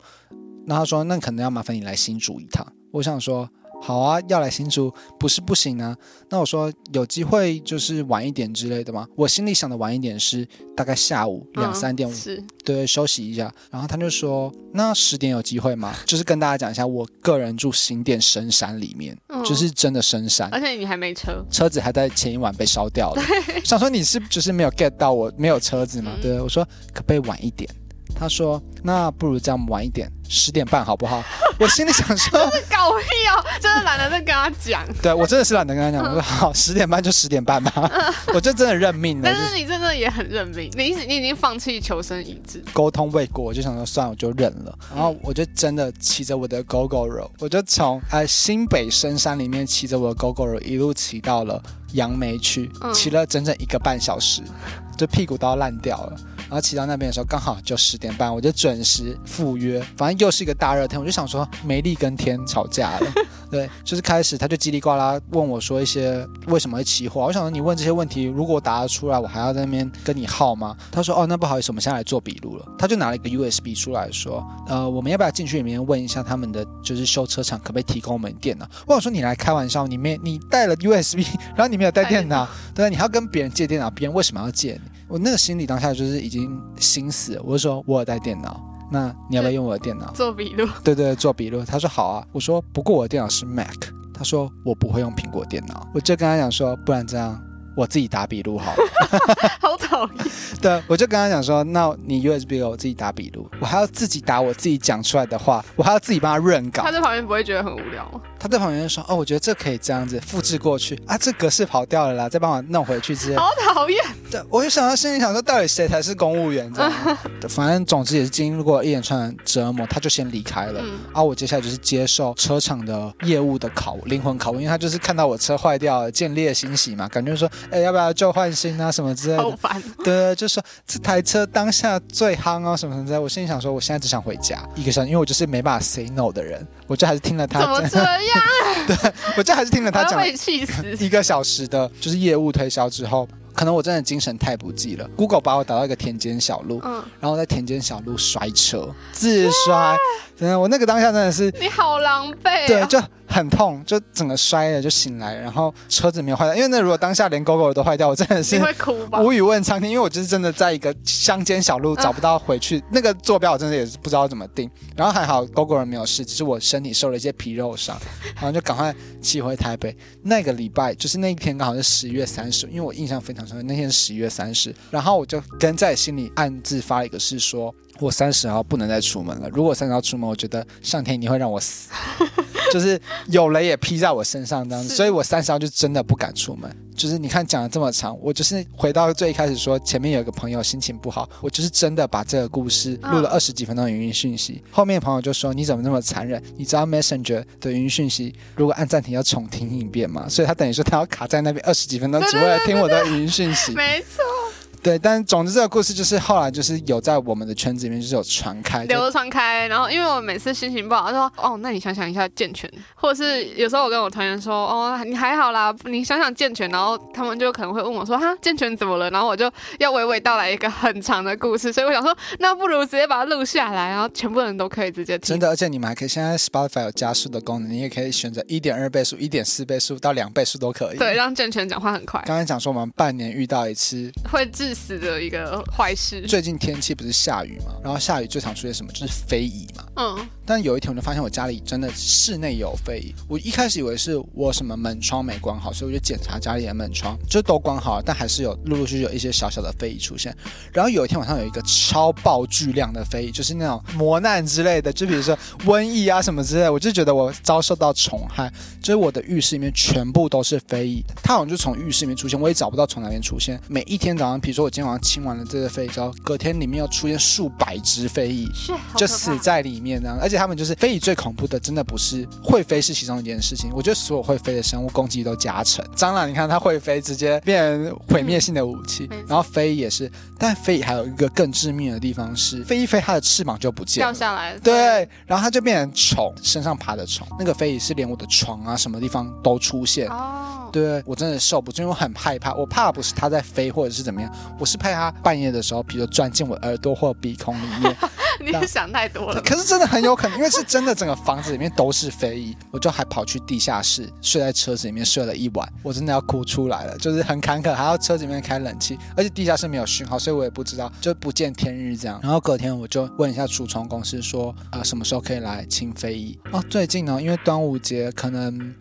那他说，那可能要麻烦你来新竹一趟。我想说，好啊，要来新竹不是不行啊。那我说有机会就是晚一点之类的吗？我心里想的晚一点是大概下午两三点，是对，休息一下。然后他就说，那十点有机会吗？就是跟大家讲一下，我个人住新店深山里面，嗯、就是真的深山，而且你还没车，车子还在前一晚被烧掉了。想说你是就是没有 get 到我没有车子吗？对，我说可不可以晚一点？他说那不如这样晚一点，十点半好不好？(laughs) 我心里想说，搞屁哦，真的懒得再跟他讲。对，我真的是懒得跟他讲，我说 (laughs) 好，十点半就十点半吧，(laughs) 我就真的认命了。但是你真的也很认命，你你已经放弃求生意志，沟通未果，我就想说算了，我就认了。然后我就真的骑着我的 Gogoro，我就从呃新北深山里面骑着我的 Gogoro 一路骑到了杨梅区，骑了整整一个半小时，就屁股都要烂掉了。然后骑到那边的时候，刚好就十点半，我就准时赴约。反正又是一个大热天，我就想说，美丽跟天吵架了。对，就是开始他就叽里呱啦问我说一些为什么会起火。我想说你问这些问题，如果我答得出来，我还要在那边跟你耗吗？他说哦，那不好意思，我们现在来做笔录了。他就拿了一个 USB 出来说，呃，我们要不要进去里面问一下他们的就是修车厂可不可以提供我们电脑？我想说你来开玩笑，你没你带了 USB，然后你没有带电脑，对，你还要跟别人借电脑，别人为什么要借你？我那个心里当下就是已经心死了，我就说我有带电脑，那你要不要用我的电脑 (laughs) 做笔录？对对，做笔录。他说好啊。我说不过我的电脑是 Mac。他说我不会用苹果电脑。我就跟他讲说，不然这样我自己打笔录好了。(laughs) 好讨厌。(laughs) 对，我就跟他讲说，那你 USB 给我自己打笔录，我还要自己打我自己讲出来的话，我还要自己帮他润稿。他在旁边不会觉得很无聊吗？他在旁边说：“哦，我觉得这可以这样子复制过去啊，这格式跑掉了啦，再帮我弄回去之类。”好讨厌！对，我就想到心里想说，到底谁才是公务员？这样，(laughs) 反正总之也是经历过一连串的折磨，他就先离开了。嗯、啊，我接下来就是接受车厂的业务的考灵魂拷问，因为他就是看到我车坏掉了，见猎欣喜嘛，感觉说，哎，要不要旧换新啊，什么之类的。好烦。对，就说这台车当下最夯啊，什么什么之类的。我心里想说，我现在只想回家一个小时，因为我就是没办法 say no 的人，我就还是听了他。怎么这样？(laughs) 对。我这还是听了他讲一个小时的，就是业务推销之后，可能我真的精神太不济了。Google 把我打到一个田间小路，嗯，然后在田间小路摔车，自摔，真的，我那个当下真的是，你好狼狈，对，就。很痛，就整个摔了就醒来，然后车子没有坏掉，因为那如果当下连 GoGo 都坏掉，我真的是会哭吧，无语问苍天，因为我就是真的在一个乡间小路找不到回去，呃、那个坐标我真的也是不知道怎么定，然后还好 GoGo 人没有事，只是我身体受了一些皮肉伤，然后就赶快骑回台北。那个礼拜就是那一天刚好是十一月三十，因为我印象非常深刻，那天是十一月三十，然后我就跟在心里暗自发了一个誓说，我三十号不能再出门了，如果三十号出门，我觉得上天一定会让我死。就是有雷也劈在我身上这样子，所以我三十号就真的不敢出门。就是你看讲了这么长，我就是回到最一开始说，前面有一个朋友心情不好，我就是真的把这个故事录了二十几分钟的语音讯息。后面朋友就说，你怎么那么残忍？你知道 Messenger 的语音讯息如果按暂停要重听一遍吗？所以他等于说他要卡在那边二十几分钟，只为了听我的语音讯息。没错。对，但总之这个故事就是后来就是有在我们的圈子里面就是有传开，流传开。然后因为我每次心情不好，他说哦，那你想想一下健全，或者是有时候我跟我团员说哦，你还好啦，你想想健全，然后他们就可能会问我说哈，健全怎么了？然后我就要娓娓道来一个很长的故事，所以我想说，那不如直接把它录下来，然后全部人都可以直接听。真的，而且你们还可以现在 Spotify 有加速的功能，你也可以选择一点二倍速、一点四倍速到两倍速都可以。对，让健全讲话很快。刚才讲说我们半年遇到一次会致死的一个。坏事。最近天气不是下雨吗，然后下雨最常出现什么？就是飞蚁嘛。嗯。但有一天我就发现我家里真的室内有飞蚁。我一开始以为是我什么门窗没关好，所以我就检查家里的门窗，就都关好了，但还是有陆陆续续有一些小小的飞蚁出现。然后有一天晚上有一个超爆巨量的飞蚁，就是那种磨难之类的，就比如说瘟疫啊什么之类的，我就觉得我遭受到虫害，就是我的浴室里面全部都是飞蚁。它好像就从浴室里面出现，我也找不到从哪边出现。每一天早上，比如说我今天晚上清完了这个飞蚁之后，隔天里面又出现数百只飞蚁，就死在里面而且他们就是飞蚁最恐怖的，真的不是会飞是其中一件事情。我觉得所有会飞的生物攻击都加成。蟑螂，你看它会飞，直接变成毁灭性的武器。嗯、然后飞蚁也是，但飞蚁还有一个更致命的地方是，飞一飞它的翅膀就不见了，掉下来。对，然后它就变成虫，身上爬的虫。那个飞蚁是连我的床啊什么地方都出现。哦，对，我真的受不住，因为我很害怕。我怕不是它在飞或者是怎么样，我是怕它半夜的时候，比如钻进我耳朵或鼻孔里面。(laughs) 你是想太多了。可是真的很有可能，因为是真的，整个房子里面都是飞蚁，我就还跑去地下室睡在车子里面睡了一晚，我真的要哭出来了，就是很坎坷，还要车子里面开冷气，而且地下室没有讯号，所以我也不知道，就不见天日这样。然后隔天我就问一下除虫公司说，啊、呃，什么时候可以来清飞蚁？哦，最近呢，因为端午节可能。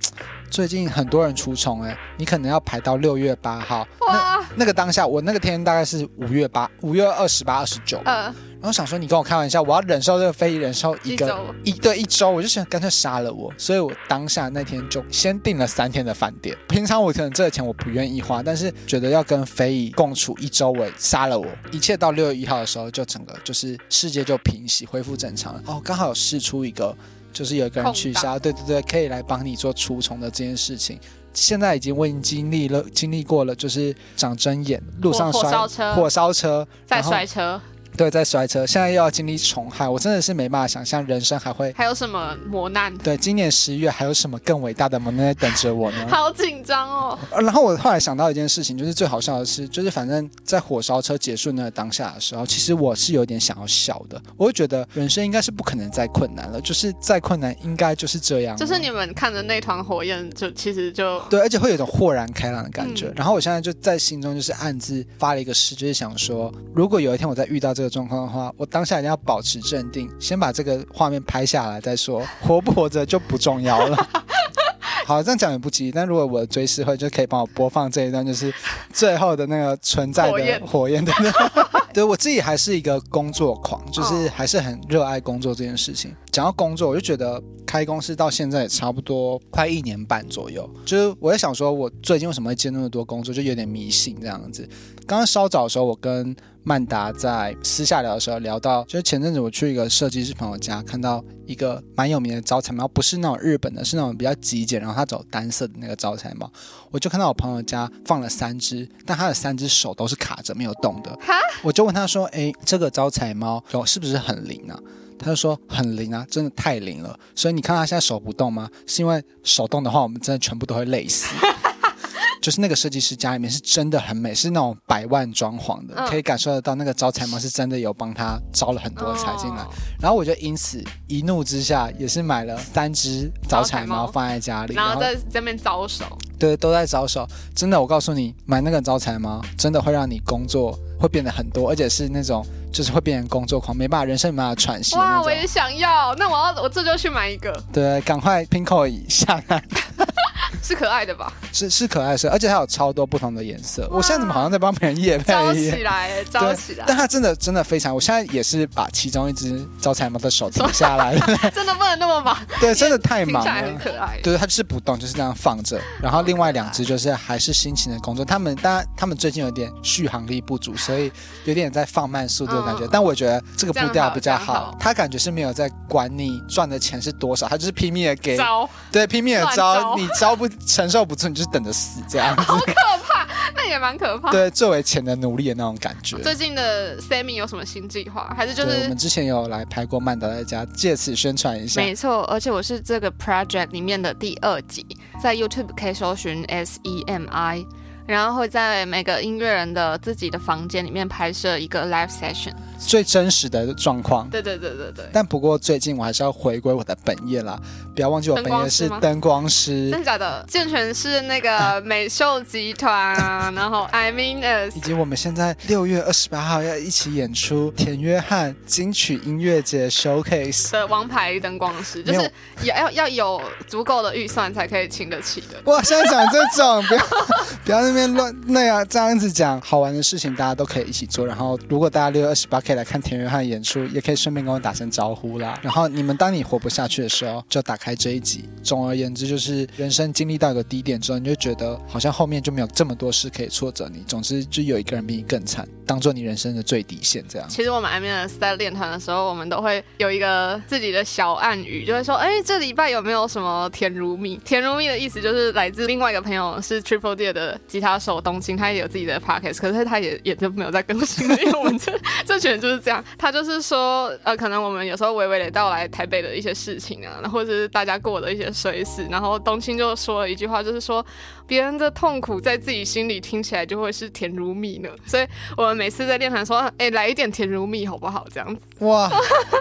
最近很多人除虫哎，你可能要排到六月八号。哇，那那个当下，我那个天大概是五月八，五月二十八、二十九。嗯，然后想说你跟我开玩笑，我要忍受这个非遗忍受一个一对一周，我就想干脆杀了我。所以我当下那天就先订了三天的饭店。平常我可能这个钱我不愿意花，但是觉得要跟非遗共处一周，我杀了我。一切到六月一号的时候，就整个就是世界就平息恢复正常了。哦，刚好有释出一个，就是有一个人取消，对对对，可以来帮你做除虫的这件事情。现在已经我已经经历了，经历过了，就是长针眼，路上摔火烧车，火烧车，再摔车。对，在摔车，现在又要经历虫害，我真的是没办法想象人生还会还有什么磨难。对，今年十一月还有什么更伟大的磨难在等着我呢？(laughs) 好紧张哦。然后我后来想到一件事情，就是最好笑的是，就是反正在火烧车结束那个当下的时候，其实我是有点想要笑的。我会觉得人生应该是不可能再困难了，就是再困难应该就是这样。就是你们看着那团火焰，就其实就对，而且会有一种豁然开朗的感觉。嗯、然后我现在就在心中就是暗自发了一个誓，就是想说，如果有一天我再遇到这个状况的话，我。当下一定要保持镇定，先把这个画面拍下来再说，(laughs) 活不活着就不重要了。(laughs) 好，这样讲也不急，但如果我的追思会就可以帮我播放这一段，就是最后的那个存在的火焰。(laughs) 对，我自己还是一个工作狂，就是还是很热爱工作这件事情。讲到工作，我就觉得开公司到现在也差不多快一年半左右。就是我在想说，我最近为什么会接那么多工作，就有点迷信这样子。刚刚稍早的时候，我跟曼达在私下聊的时候聊到，就是前阵子我去一个设计师朋友家，看到一个蛮有名的招财猫，不是那种日本的，是那种比较极简，然后他走单色的那个招财猫。我就看到我朋友家放了三只，但他的三只手都是卡着没有动的。哈，我就问他说：“哎，这个招财猫有是不是很灵啊？”他就说：“很灵啊，真的太灵了。所以你看他现在手不动吗？是因为手动的话，我们真的全部都会累死。”就是那个设计师家里面是真的很美，是那种百万装潢的，可以感受得到那个招财猫是真的有帮他招了很多财进来。然后我就因此一怒之下，也是买了三只招财猫放在家里，然后在这边招手。对，都在招手。真的，我告诉你，买那个招财猫真的会让你工作会变得很多，而且是那种就是会变成工作狂，没办法，人生没办法喘息。哇，我也想要，那我要我这就去买一个。对，赶快 Pinko 一下。(laughs) 是可爱的吧？是是可爱的，而且它有超多不同的颜色。我现在怎么好像在帮别人夜配？招起来，(laughs) 招起来！但它真的真的非常，我现在也是把其中一只招财猫的手停下来了。(laughs) 真的不能那么忙。对，真的太忙了。很可爱。对，它就是不动，就是这样放着。然后另外两只就是还是辛勤的工作。他们当然他们最近有点续航力不足，所以有点在放慢速度的感觉。但我觉得这个步调比较好。他感觉是没有在管你赚的钱是多少，他就是拼命的给招。对，拼命的招，你招不。承受不住，你就是等着死这样子。(laughs) 好可怕，那也蛮可怕。对，作为钱的奴隶的那种感觉。最近的 Sammy 有什么新计划？还是就是我们之前有来拍过曼达在家，借此宣传一下。没错，而且我是这个 project 里面的第二集，在 YouTube 可以搜寻 S E M I。然后会在每个音乐人的自己的房间里面拍摄一个 live session，最真实的状况。对对对对对。但不过最近我还是要回归我的本业啦，不要忘记我本业是灯光师。真的假的？健全是那个 (laughs) 美秀集团，然后 I mean us，以及我们现在六月二十八号要一起演出田约翰金曲音乐节 showcase 的王牌灯光师，就是也要要有足够的预算才可以请得起的。哇，现在讲这种，不要 (laughs) 不要那边。乱那样这样子讲好玩的事情，大家都可以一起做。然后，如果大家六月二十八可以来看田约翰演出，也可以顺便跟我打声招呼啦。然后，你们当你活不下去的时候，就打开这一集。总而言之，就是人生经历到一个低点之后，你就觉得好像后面就没有这么多事可以挫折你。总之，就有一个人比你更惨，当做你人生的最底线。这样。其实我们 M N S 在练团的时候，我们都会有一个自己的小暗语，就会说：“哎，这礼拜有没有什么甜如蜜？”甜如蜜的意思就是来自另外一个朋友，是 Triple D 的吉他手东青，他也有自己的 podcast，可是他也也就没有在更新了，因为我们这 (laughs) 这群人就是这样。他就是说，呃，可能我们有时候娓娓的道来台北的一些事情啊，或者是大家过的一些衰事，然后东青就说了一句话，就是说别人的痛苦在自己心里听起来就会是甜如蜜呢。所以我们每次在练团说，哎、欸，来一点甜如蜜好不好？这样子。哇，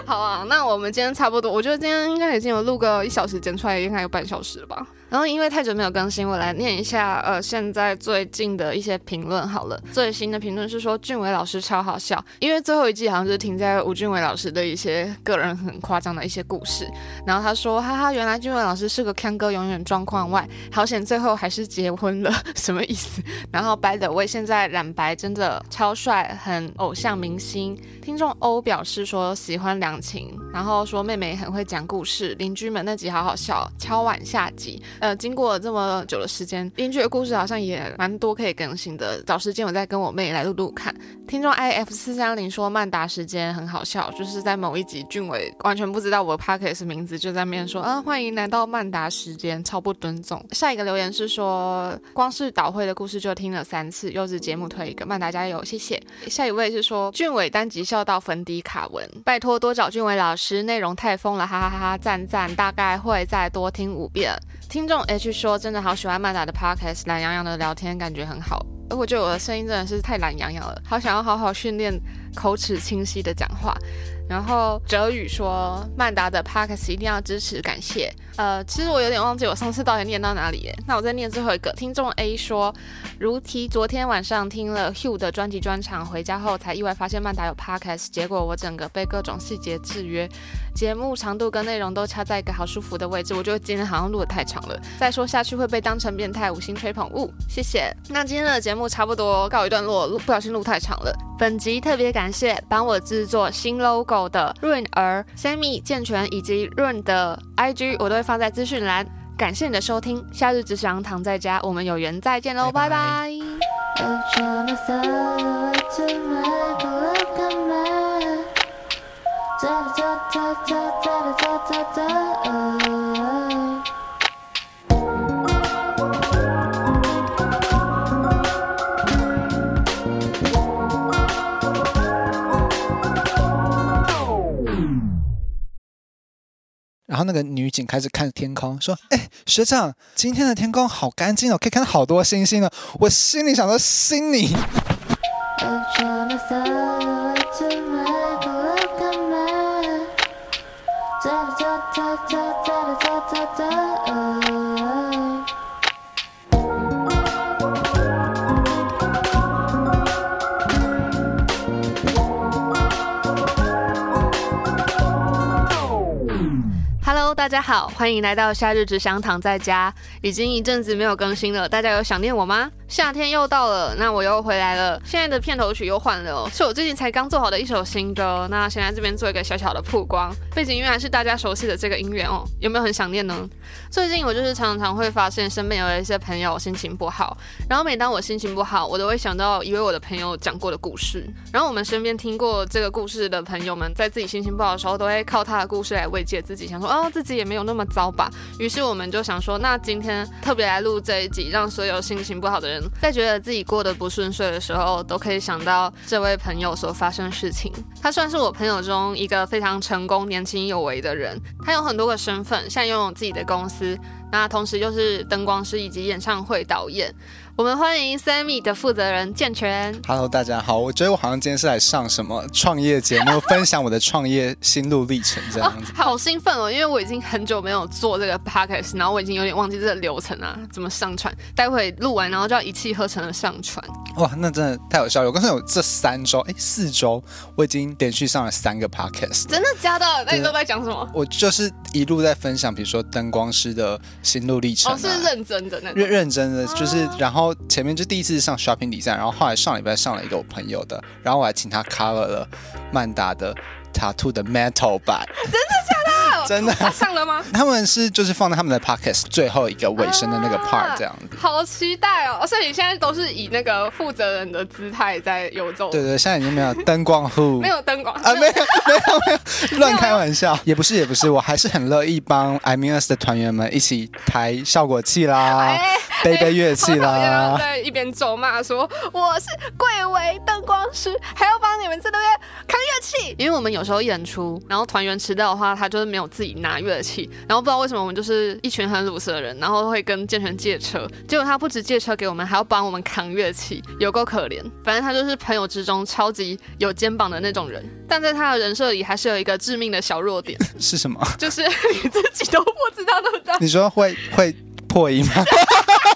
好啊，那我们今天差不多，我觉得今天应该已经有录个一小时，剪出来应该有半小时了吧。然后因为太久没有更新，我来念一下呃现在最近的一些评论好了。最新的评论是说俊伟老师超好笑，因为最后一季好像是停在吴俊伟老师的一些个人很夸张的一些故事。然后他说哈哈，原来俊伟老师是个腔哥，永远状况外，好险最后还是结婚了，什么意思？(laughs) 然后 by the way，现在染白真的超帅，很偶像明星。听众欧表示说喜欢两情，然后说妹妹很会讲故事，邻居们那集好好笑，敲碗下集。呃，经过这么久的时间，邻居的故事好像也蛮多可以更新的。找时间我再跟我妹来录录看。听众 i f 四三零说曼达时间很好笑，就是在某一集俊伟完全不知道我的 podcast 名字，就在面说啊欢迎来到曼达时间，超不尊重。下一个留言是说光是导会的故事就听了三次，优质节目推一个，曼达加油，谢谢。下一位是说俊伟单集笑到粉底卡文，拜托多找俊伟老师，内容太疯了，哈哈哈哈赞赞，大概会再多听五遍。听众 H 说：“真的好喜欢曼达的 podcast，懒洋洋的聊天感觉很好。而我觉得我的声音真的是太懒洋洋了，好想要好好训练口齿清晰的讲话。”然后哲宇说：“曼达的 podcast 一定要支持，感谢。”呃，其实我有点忘记我上次到底念到哪里耶。那我再念最后一个。听众 A 说：“如题昨天晚上听了 Hugh 的专辑专场，回家后才意外发现曼达有 podcast，结果我整个被各种细节制约，节目长度跟内容都掐在一个好舒服的位置。我觉得今天好像录得太长了，再说下去会被当成变态，五星吹捧物。谢谢。那今天的节目差不多告一段落，不小心录太长了。本集特别感谢帮我制作新 logo。”的润儿、Sammy、健全以及润的 IG，我都会放在资讯栏。感谢你的收听，夏日只想躺在家，我们有缘再见喽，拜拜。然后那个女警开始看天空，说：“哎，学长，今天的天空好干净哦，可以看到好多星星呢。”我心里想说：“信你。”大家好，欢迎来到夏日只想躺在家。已经一阵子没有更新了，大家有想念我吗？夏天又到了，那我又回来了。现在的片头曲又换了，是我最近才刚做好的一首新歌。那先在这边做一个小小的曝光，背景音乐还是大家熟悉的这个音乐哦。有没有很想念呢？最近我就是常常会发现身边有一些朋友心情不好，然后每当我心情不好，我都会想到一位我的朋友讲过的故事。然后我们身边听过这个故事的朋友们，在自己心情不好的时候，都会靠他的故事来慰藉自己，想说哦，自己也没有那么糟吧。于是我们就想说，那今天特别来录这一集，让所有心情不好的人在觉得自己过得不顺遂的时候，都可以想到这位朋友所发生的事情。他算是我朋友中一个非常成功、年轻有为的人。他有很多个身份，现在拥有自己的公司，那同时又是灯光师以及演唱会导演。我们欢迎 Sammy 的负责人健全。Hello，大家好。我觉得我好像今天是来上什么创业节目，分享我的创业心路历程这样子。(laughs) 好兴奋哦，因为我已经很久没有做这个 podcast，然后我已经有点忘记这个流程啊，怎么上传。待会录完，然后就要一气呵成的上传。哇，那真的太有效率！我刚才有这三周，哎，四周，我已经连续上了三个 podcast。真的假的？那你都在讲什么？我就是一路在分享，比如说灯光师的心路历程、啊。哦，是认真的那认认真的，就是、啊、然后。前面就第一次上 shopping design，然后后来上礼拜上了一个我朋友的，然后我还请他 cover 了曼达的 tattoo 的 metal 版，真的假的？真的上了吗？他们是就是放在他们的 podcast 最后一个尾声的那个 part 这样子，啊、好期待哦！所以你现在都是以那个负责人的姿态在游走，对对，现在已经没有灯光户，(laughs) 没有灯光啊，没有没有没有，乱开玩笑，也不是也不是，我还是很乐意帮 I Mean Us 的团员们一起抬效果器啦。哎背背乐器啦，在一边咒骂说我是贵为灯光师，还要帮你们在那边扛乐器。因为我们有时候演出，然后团员迟到的话，他就是没有自己拿乐器，然后不知道为什么我们就是一群很鲁蛇的人，然后会跟健全借车，结果他不止借车给我们，还要帮我们扛乐器，有够可怜。反正他就是朋友之中超级有肩膀的那种人，但在他的人设里还是有一个致命的小弱点，是什么？就是你自己都不知道对不对？你说会会。破音吗？(laughs)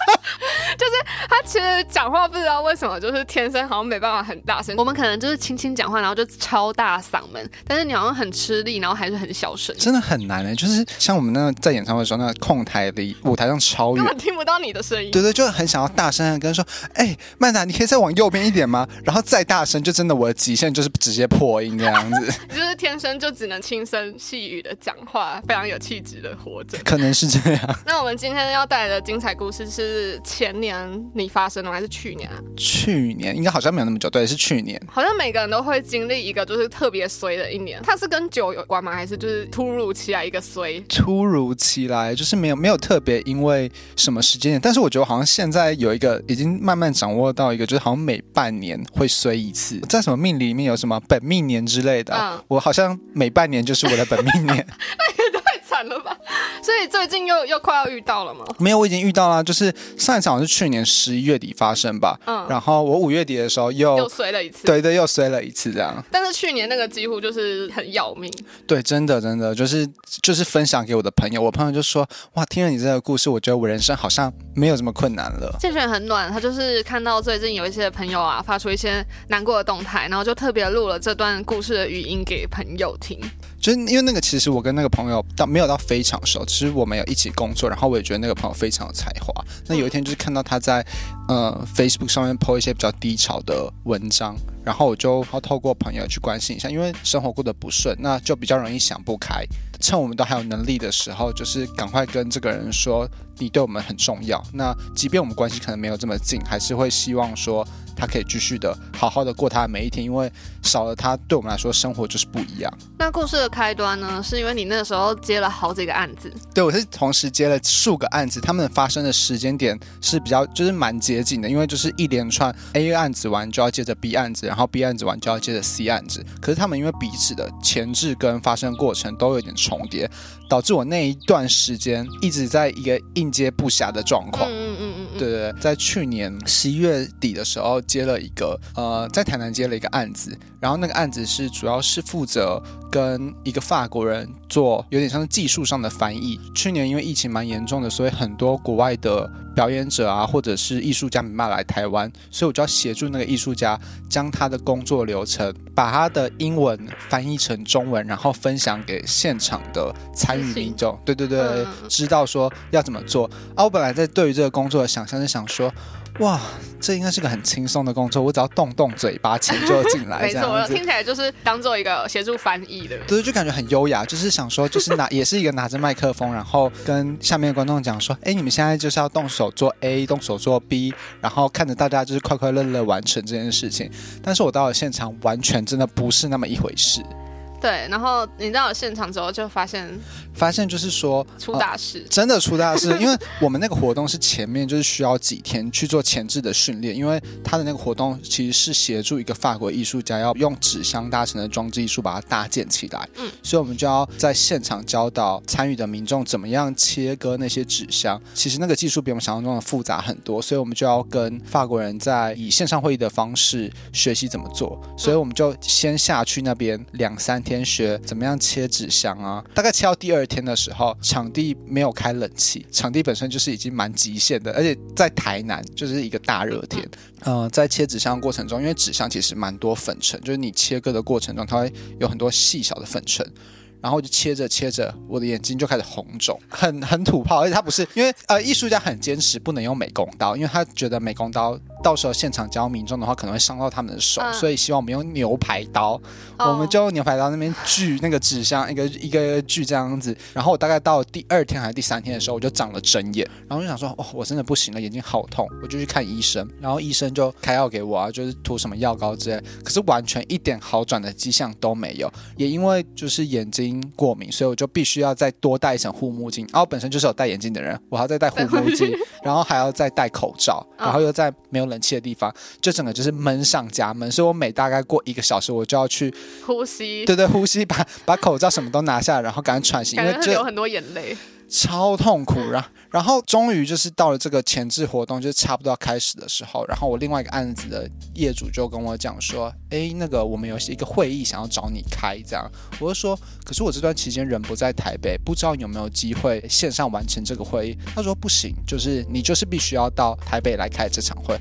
其实讲话不知道为什么，就是天生好像没办法很大声。我们可能就是轻轻讲话，然后就超大嗓门，但是你好像很吃力，然后还是很小声，真的很难哎。就是像我们那个在演唱会的时候，那个控台离舞台上超远，根本听不到你的声音。对对，就很想要大声的跟他说：“哎、欸，曼达，你可以再往右边一点吗？”然后再大声，就真的我的极限就是直接破音这样子。(laughs) 就是天生就只能轻声细语的讲话，非常有气质的活着。可能是这样。那我们今天要带来的精彩故事是前年你发生的还是去年啊？去年应该好像没有那么久，对，是去年。好像每个人都会经历一个就是特别衰的一年。它是跟酒有关吗？还是就是突如其来一个衰？突如其来就是没有没有特别因为什么时间点，但是我觉得好像现在有一个已经慢慢掌握到一个，就是好像每半年会衰一次。在什么命里面有什么本命年之类的，嗯、我好像每半年就是我的本命年。(laughs) 了吧？(laughs) 所以最近又又快要遇到了吗？没有，我已经遇到了。就是上一场是去年十一月底发生吧。嗯，然后我五月底的时候又又衰了一次。对对，又衰了一次这样。但是去年那个几乎就是很要命。对，真的真的就是就是分享给我的朋友，我朋友就说：“哇，听了你这个故事，我觉得我人生好像没有这么困难了。”建全很暖，他就是看到最近有一些朋友啊发出一些难过的动态，然后就特别录了这段故事的语音给朋友听。就是因为那个，其实我跟那个朋友到没有到非常熟，其实我们有一起工作，然后我也觉得那个朋友非常有才华。那有一天就是看到他在呃 Facebook 上面 po 一些比较低潮的文章，然后我就要透过朋友去关心一下，因为生活过得不顺，那就比较容易想不开。趁我们都还有能力的时候，就是赶快跟这个人说，你对我们很重要。那即便我们关系可能没有这么近，还是会希望说。他可以继续的好好的过他的每一天，因为少了他，对我们来说生活就是不一样。那故事的开端呢，是因为你那个时候接了好几个案子。对，我是同时接了数个案子，他们发生的时间点是比较就是蛮接近的，因为就是一连串 A 案子完就要接着 B 案子，然后 B 案子完就要接着 C 案子。可是他们因为彼此的前置跟发生过程都有点重叠，导致我那一段时间一直在一个应接不暇的状况。嗯嗯嗯嗯。对对对，在去年十一月底的时候。接了一个呃，在台南接了一个案子，然后那个案子是主要是负责跟一个法国人做有点像是技术上的翻译。去年因为疫情蛮严重的，所以很多国外的表演者啊，或者是艺术家没办法来台湾，所以我就要协助那个艺术家将他的工作流程，把他的英文翻译成中文，然后分享给现场的参与民众。对对对，知道说要怎么做。啊，我本来在对于这个工作的想象是想说。哇，这应该是个很轻松的工作，我只要动动嘴巴，钱就进来。(laughs) 没错，我听起来就是当做一个协助翻译的。对，就感觉很优雅，就是想说，就是拿也是一个拿着麦克风，然后跟下面的观众讲说，哎，你们现在就是要动手做 A，动手做 B，然后看着大家就是快快乐乐完成这件事情。但是我到了现场，完全真的不是那么一回事。对，然后你到了现场之后，就发现。发现就是说出大事，呃，真的出大事，(laughs) 因为我们那个活动是前面就是需要几天去做前置的训练，因为他的那个活动其实是协助一个法国艺术家要用纸箱搭成的装置艺术把它搭建起来，嗯，所以我们就要在现场教导参与的民众怎么样切割那些纸箱。其实那个技术比我们想象中的复杂很多，所以我们就要跟法国人在以线上会议的方式学习怎么做，所以我们就先下去那边两三天学怎么样切纸箱啊，大概切到第二。天的时候，场地没有开冷气，场地本身就是已经蛮极限的，而且在台南就是一个大热天。嗯、呃，在切纸箱的过程中，因为纸箱其实蛮多粉尘，就是你切割的过程中，它会有很多细小的粉尘。然后就切着切着，我的眼睛就开始红肿，(laughs) 很很土炮。而且他不是因为呃，艺术家很坚持不能用美工刀，因为他觉得美工刀到时候现场教民众的话，可能会伤到他们的手，嗯、所以希望我们用牛排刀。哦、我们就用牛排刀那边锯那个纸箱，一个一个锯这样子。然后我大概到第二天还是第三天的时候，我就长了针眼，然后就想说，哦，我真的不行了，眼睛好痛，我就去看医生。然后医生就开药给我啊，就是涂什么药膏之类，可是完全一点好转的迹象都没有。也因为就是眼睛。过敏，所以我就必须要再多戴一层护目镜。然后本身就是有戴眼镜的人，我还要再戴护目镜，然后还要再戴口罩，然后又在没有冷气的地方，就整个就是闷上加闷。所以我每大概过一个小时，我就要去呼吸，对对，呼吸，把把口罩什么都拿下来，然后赶快喘息，因为就有很多眼泪。超痛苦。然后然后终于就是到了这个前置活动，就是差不多要开始的时候，然后我另外一个案子的业主就跟我讲说，哎，那个我们有一个会议想要找你开，这样。我就说，可是我这段期间人不在台北，不知道有没有机会线上完成这个会议。他说不行，就是你就是必须要到台北来开这场会。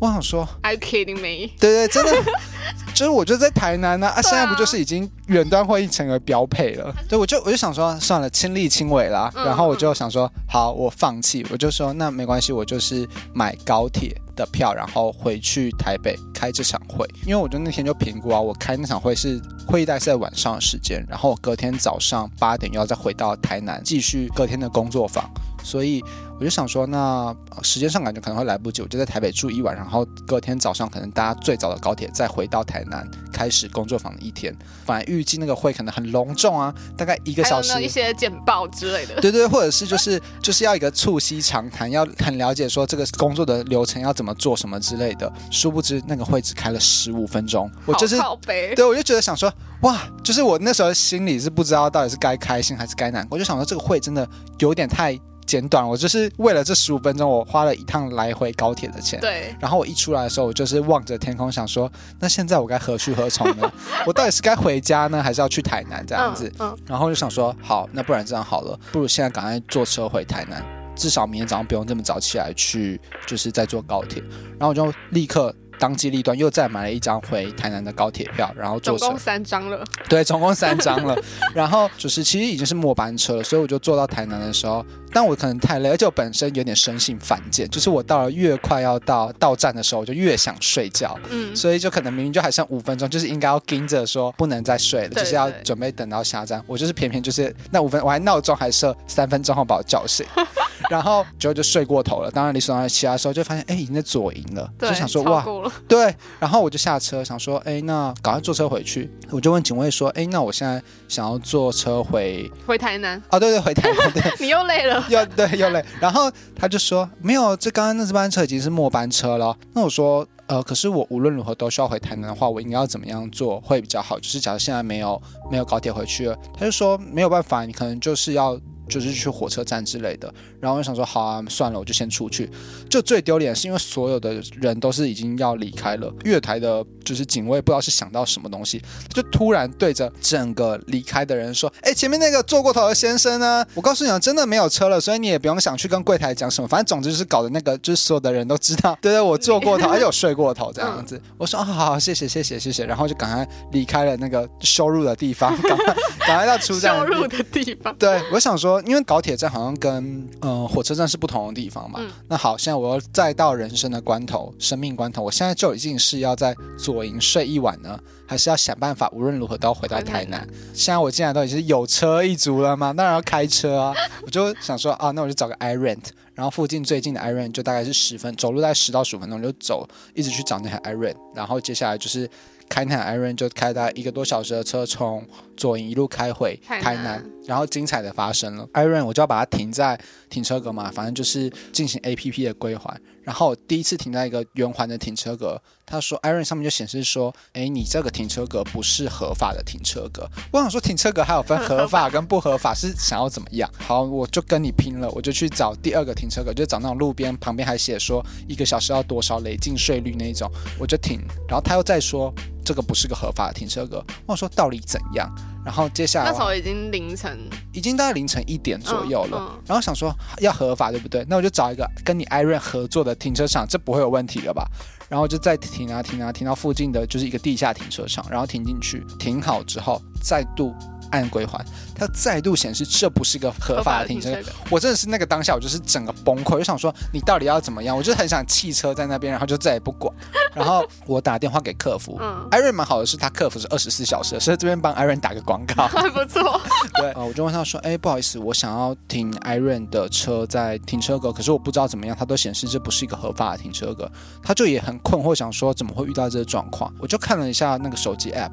我想说，Are you kidding me？对对，真的，(laughs) 就是我就在台南呢，啊，啊，现在不就是已经远端会议成为标配了？对，我就我就想说，算了，亲力亲为啦。然后我就想说，好，我放弃，我就说那没关系，我就是买高铁的票，然后回去台北开这场会。因为我就那天就评估啊，我开那场会是会议大概是在晚上的时间，然后我隔天早上八点又要再回到台南继续隔天的工作坊，所以。我就想说，那时间上感觉可能会来不及，我就在台北住一晚，然后隔天早上可能搭最早的高铁再回到台南，开始工作坊的一天。本来预计那个会可能很隆重啊，大概一个小时，一些简报之类的。对对，或者是就是就是要一个促膝长谈，要很了解说这个工作的流程要怎么做什么之类的。殊不知那个会只开了十五分钟，我就是对，我就觉得想说，哇，就是我那时候心里是不知道到底是该开心还是该难过，我就想说这个会真的有点太。简短，我就是为了这十五分钟，我花了一趟来回高铁的钱。对。然后我一出来的时候，我就是望着天空，想说，那现在我该何去何从呢？(laughs) 我到底是该回家呢，还是要去台南这样子？嗯。嗯，然后就想说，好，那不然这样好了，不如现在赶快坐车回台南，至少明天早上不用这么早起来去，就是再坐高铁。然后我就立刻。当机立断，又再买了一张回台南的高铁票，然后坐车。总共三张了。对，总共三张了。(laughs) 然后就是其实已经是末班车了，所以我就坐到台南的时候，但我可能太累，而且我本身有点生性犯贱，就是我到了越快要到到站的时候，我就越想睡觉。嗯。所以就可能明明就还剩五分钟，就是应该要盯着说不能再睡了，就是要准备等到下站。我就是偏偏就是那五分，我还闹钟还设三分钟后把我叫醒。(laughs) 然后就就睡过头了。当然你早上起来的时候就发现，哎，已经在左营了，就想说哇，对。然后我就下车想说，哎，那赶快坐车回去。我就问警卫说，哎，那我现在想要坐车回回台南。哦，对对，回台南。对，(laughs) 你又累了。(laughs) 又对又累。然后他就说，没有，这刚刚那班车已经是末班车了。那我说，呃，可是我无论如何都需要回台南的话，我应该要怎么样做会比较好？就是假如现在没有没有高铁回去了，他就说没有办法，你可能就是要。就是去火车站之类的，然后我就想说，好啊，算了，我就先出去。就最丢脸是因为所有的人都是已经要离开了，月台的就是警卫不知道是想到什么东西，就突然对着整个离开的人说：“哎，前面那个坐过头的先生呢？我告诉你啊，真的没有车了，所以你也不用想去跟柜台讲什么，反正总之就是搞的那个就是所有的人都知道，对对，我坐过头，而且我睡过头这样子。”我说：“啊，好好，谢谢谢谢谢谢。”然后就赶快离开了那个羞辱的地方，赶快赶快到出站。(laughs) 羞辱的地方。对，我想说。因为高铁站好像跟呃火车站是不同的地方嘛。嗯、那好，现在我要再到人生的关头，生命关头，我现在就已经是要在左营睡一晚呢，还是要想办法无论如何都要回到台南？现在我进来都已经是有车一族了嘛，当然要开车啊。我就想说啊，那我就找个 iRent，然后附近最近的 iRent 就大概是十分，走路大概十到十五分钟，就走，一直去找那台 iRent，然后接下来就是。开那台 iRent 就开大概一个多小时的车，从左营一路开回台南，然后精彩的发生了。iRent 我就要把它停在停车格嘛，反正就是进行 APP 的归还。然后第一次停在一个圆环的停车格，他说 Iron 上面就显示说，哎，你这个停车格不是合法的停车格。我想说停车格还有分合法跟不合法，是想要怎么样？好，我就跟你拼了，我就去找第二个停车格，就找那种路边旁边还写说一个小时要多少累进税率那一种，我就停。然后他又再说。这个不是个合法的停车格，我说到底怎样？然后接下来那时候已经凌晨，已经大概凌晨一点左右了。嗯嗯、然后想说要合法对不对？那我就找一个跟你 iRent 合作的停车场，这不会有问题了吧？然后就再停啊停啊停到附近的就是一个地下停车场，然后停进去，停好之后再度。按归还，它再度显示这不是一个合法的停车。我真的是那个当下，我就是整个崩溃，我就想说你到底要怎么样？我就很想弃车在那边，然后就再也不管。然后我打电话给客服，艾瑞蛮好的是，他客服是二十四小时，所以这边帮 iRent 打个广告，还不错。对啊，我就问他说，哎，不好意思，我想要停 iRent 的车在停车格，可是我不知道怎么样，它都显示这不是一个合法的停车格。他就也很困惑，想说怎么会遇到这个状况？我就看了一下那个手机 app，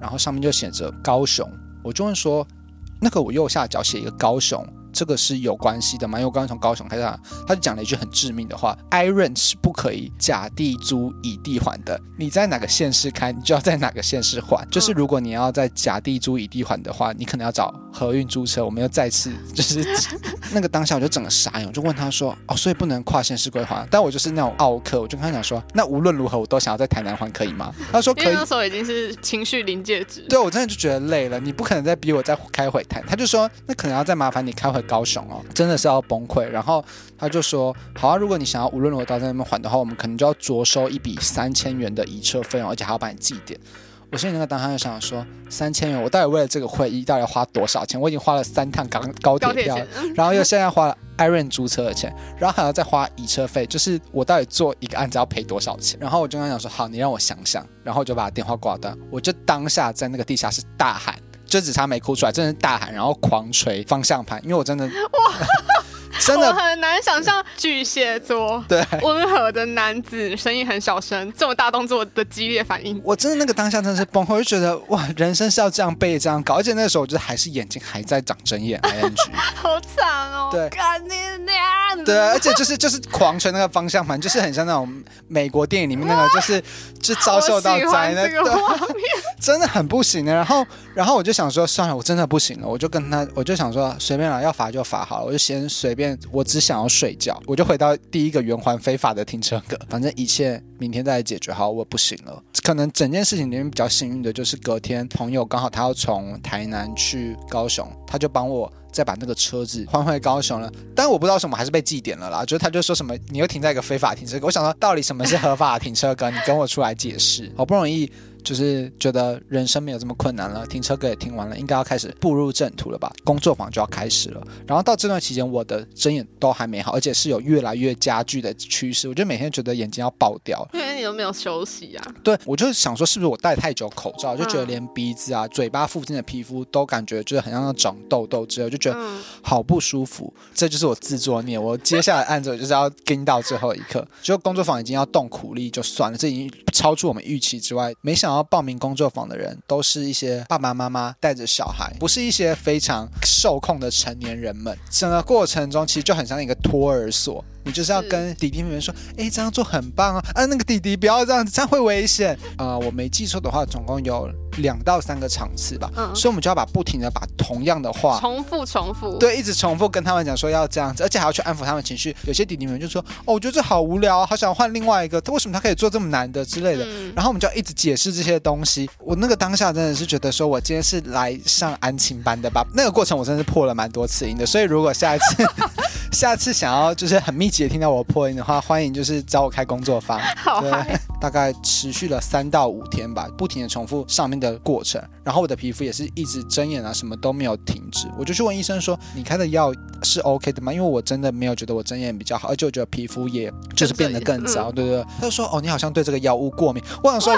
然后上面就写着高雄。我就会说，那个我右下角写一个高雄，这个是有关系的嘛？因为我刚刚从高雄开始，他就讲了一句很致命的话：iRent 是不可以甲地租乙地还的。你在哪个县市开，你就要在哪个县市还。就是如果你要在甲地租乙地还的话，你可能要找合运租车。我们又再次 (laughs) 就是 (laughs) 那个当下我就整个傻眼，我就问他说：“哦，所以不能跨县市归还？”但我就是那种奥客，我就跟他讲说：“那无论如何我都想要在台南还，可以吗？”他说：“可以。”那时候已经是情绪临界值。对，我真的就觉得累了，你不可能再逼我再开回台。他就说：“那可能要再麻烦你开回高雄哦。”真的是要崩溃。然后他就说：“好啊，如果你想要无论如何到在那边还的话，我们可能就要着收一笔三千元的移车费用，而且还要帮你记点。”我心里那个当下就想说，三千元，我到底为了这个会议到底要花多少钱？我已经花了三趟高高铁票，然后又现在花了 Iron 租车的钱，然后还要再花移车费，就是我到底做一个案子要赔多少钱？然后我就跟他讲说，好，你让我想想，然后我就把电话挂断，我就当下在那个地下室大喊，就只差没哭出来，真的是大喊，然后狂捶方向盘，因为我真的哇。(laughs) 真的我很难想象巨蟹座对温和的男子，声音很小声，这么大动作的激烈反应。我真的那个当下真的是崩溃，我就觉得哇，人生是要这样背这样搞，而且那个时候我觉得还是眼睛还在长针眼，(laughs) ing，好惨哦。对，干你娘！对，而且就是就是狂捶那个方向盘，就是很像那种美国电影里面那个，就是就遭受到灾难，(laughs) 真的很不行的。然后然后我就想说，算了，我真的不行了，我就跟他，我就想说随便了，要罚就罚好了，我就先随便。我只想要睡觉，我就回到第一个圆环非法的停车格，反正一切明天再来解决好。我不行了，可能整件事情里面比较幸运的就是隔天朋友刚好他要从台南去高雄，他就帮我再把那个车子换回高雄了。但我不知道什么还是被记点了啦，就是他就说什么你又停在一个非法停车，我想说到底什么是合法停车格？你跟我出来解释。好不容易。就是觉得人生没有这么困难了，停车格也停完了，应该要开始步入正途了吧？工作坊就要开始了。然后到这段期间，我的睁眼都还没好，而且是有越来越加剧的趋势。我就每天觉得眼睛要爆掉，因为你都没有休息啊。对，我就想说，是不是我戴太久口罩，就觉得连鼻子啊、嘴巴附近的皮肤都感觉就是很像要长痘痘之类，就觉得好不舒服。这就是我自作孽。我接下来案子就是要跟到最后一刻，就工作坊已经要动苦力就算了，这已经超出我们预期之外，没想到。报名工作坊的人都是一些爸爸妈妈带着小孩，不是一些非常受控的成年人们。整个过程中其实就很像一个托儿所。你就是要跟弟弟妹妹说，哎，这样做很棒啊！啊，那个弟弟不要这样子，这样会危险。啊、呃，我没记错的话，总共有两到三个场次吧。嗯，所以我们就要把不停的把同样的话重复重复，对，一直重复跟他们讲说要这样子，而且还要去安抚他们情绪。有些弟弟妹妹就说，哦，我觉得这好无聊，好想换另外一个。他为什么他可以做这么难的之类的？嗯、然后我们就要一直解释这些东西。我那个当下真的是觉得说，我今天是来上安亲班的吧？那个过程我真的是破了蛮多次音的。所以如果下一次。下次想要就是很密集的听到我破音的话，欢迎就是找我开工作坊。好，对，大概持续了三到五天吧，不停的重复上面的过程，然后我的皮肤也是一直睁眼啊，什么都没有停止。我就去问医生说：“你开的药是 OK 的吗？”因为我真的没有觉得我睁眼比较好，而且我觉得皮肤也就是变得更糟，对不对？他就说：“哦，你好像对这个药物过敏。”我想说。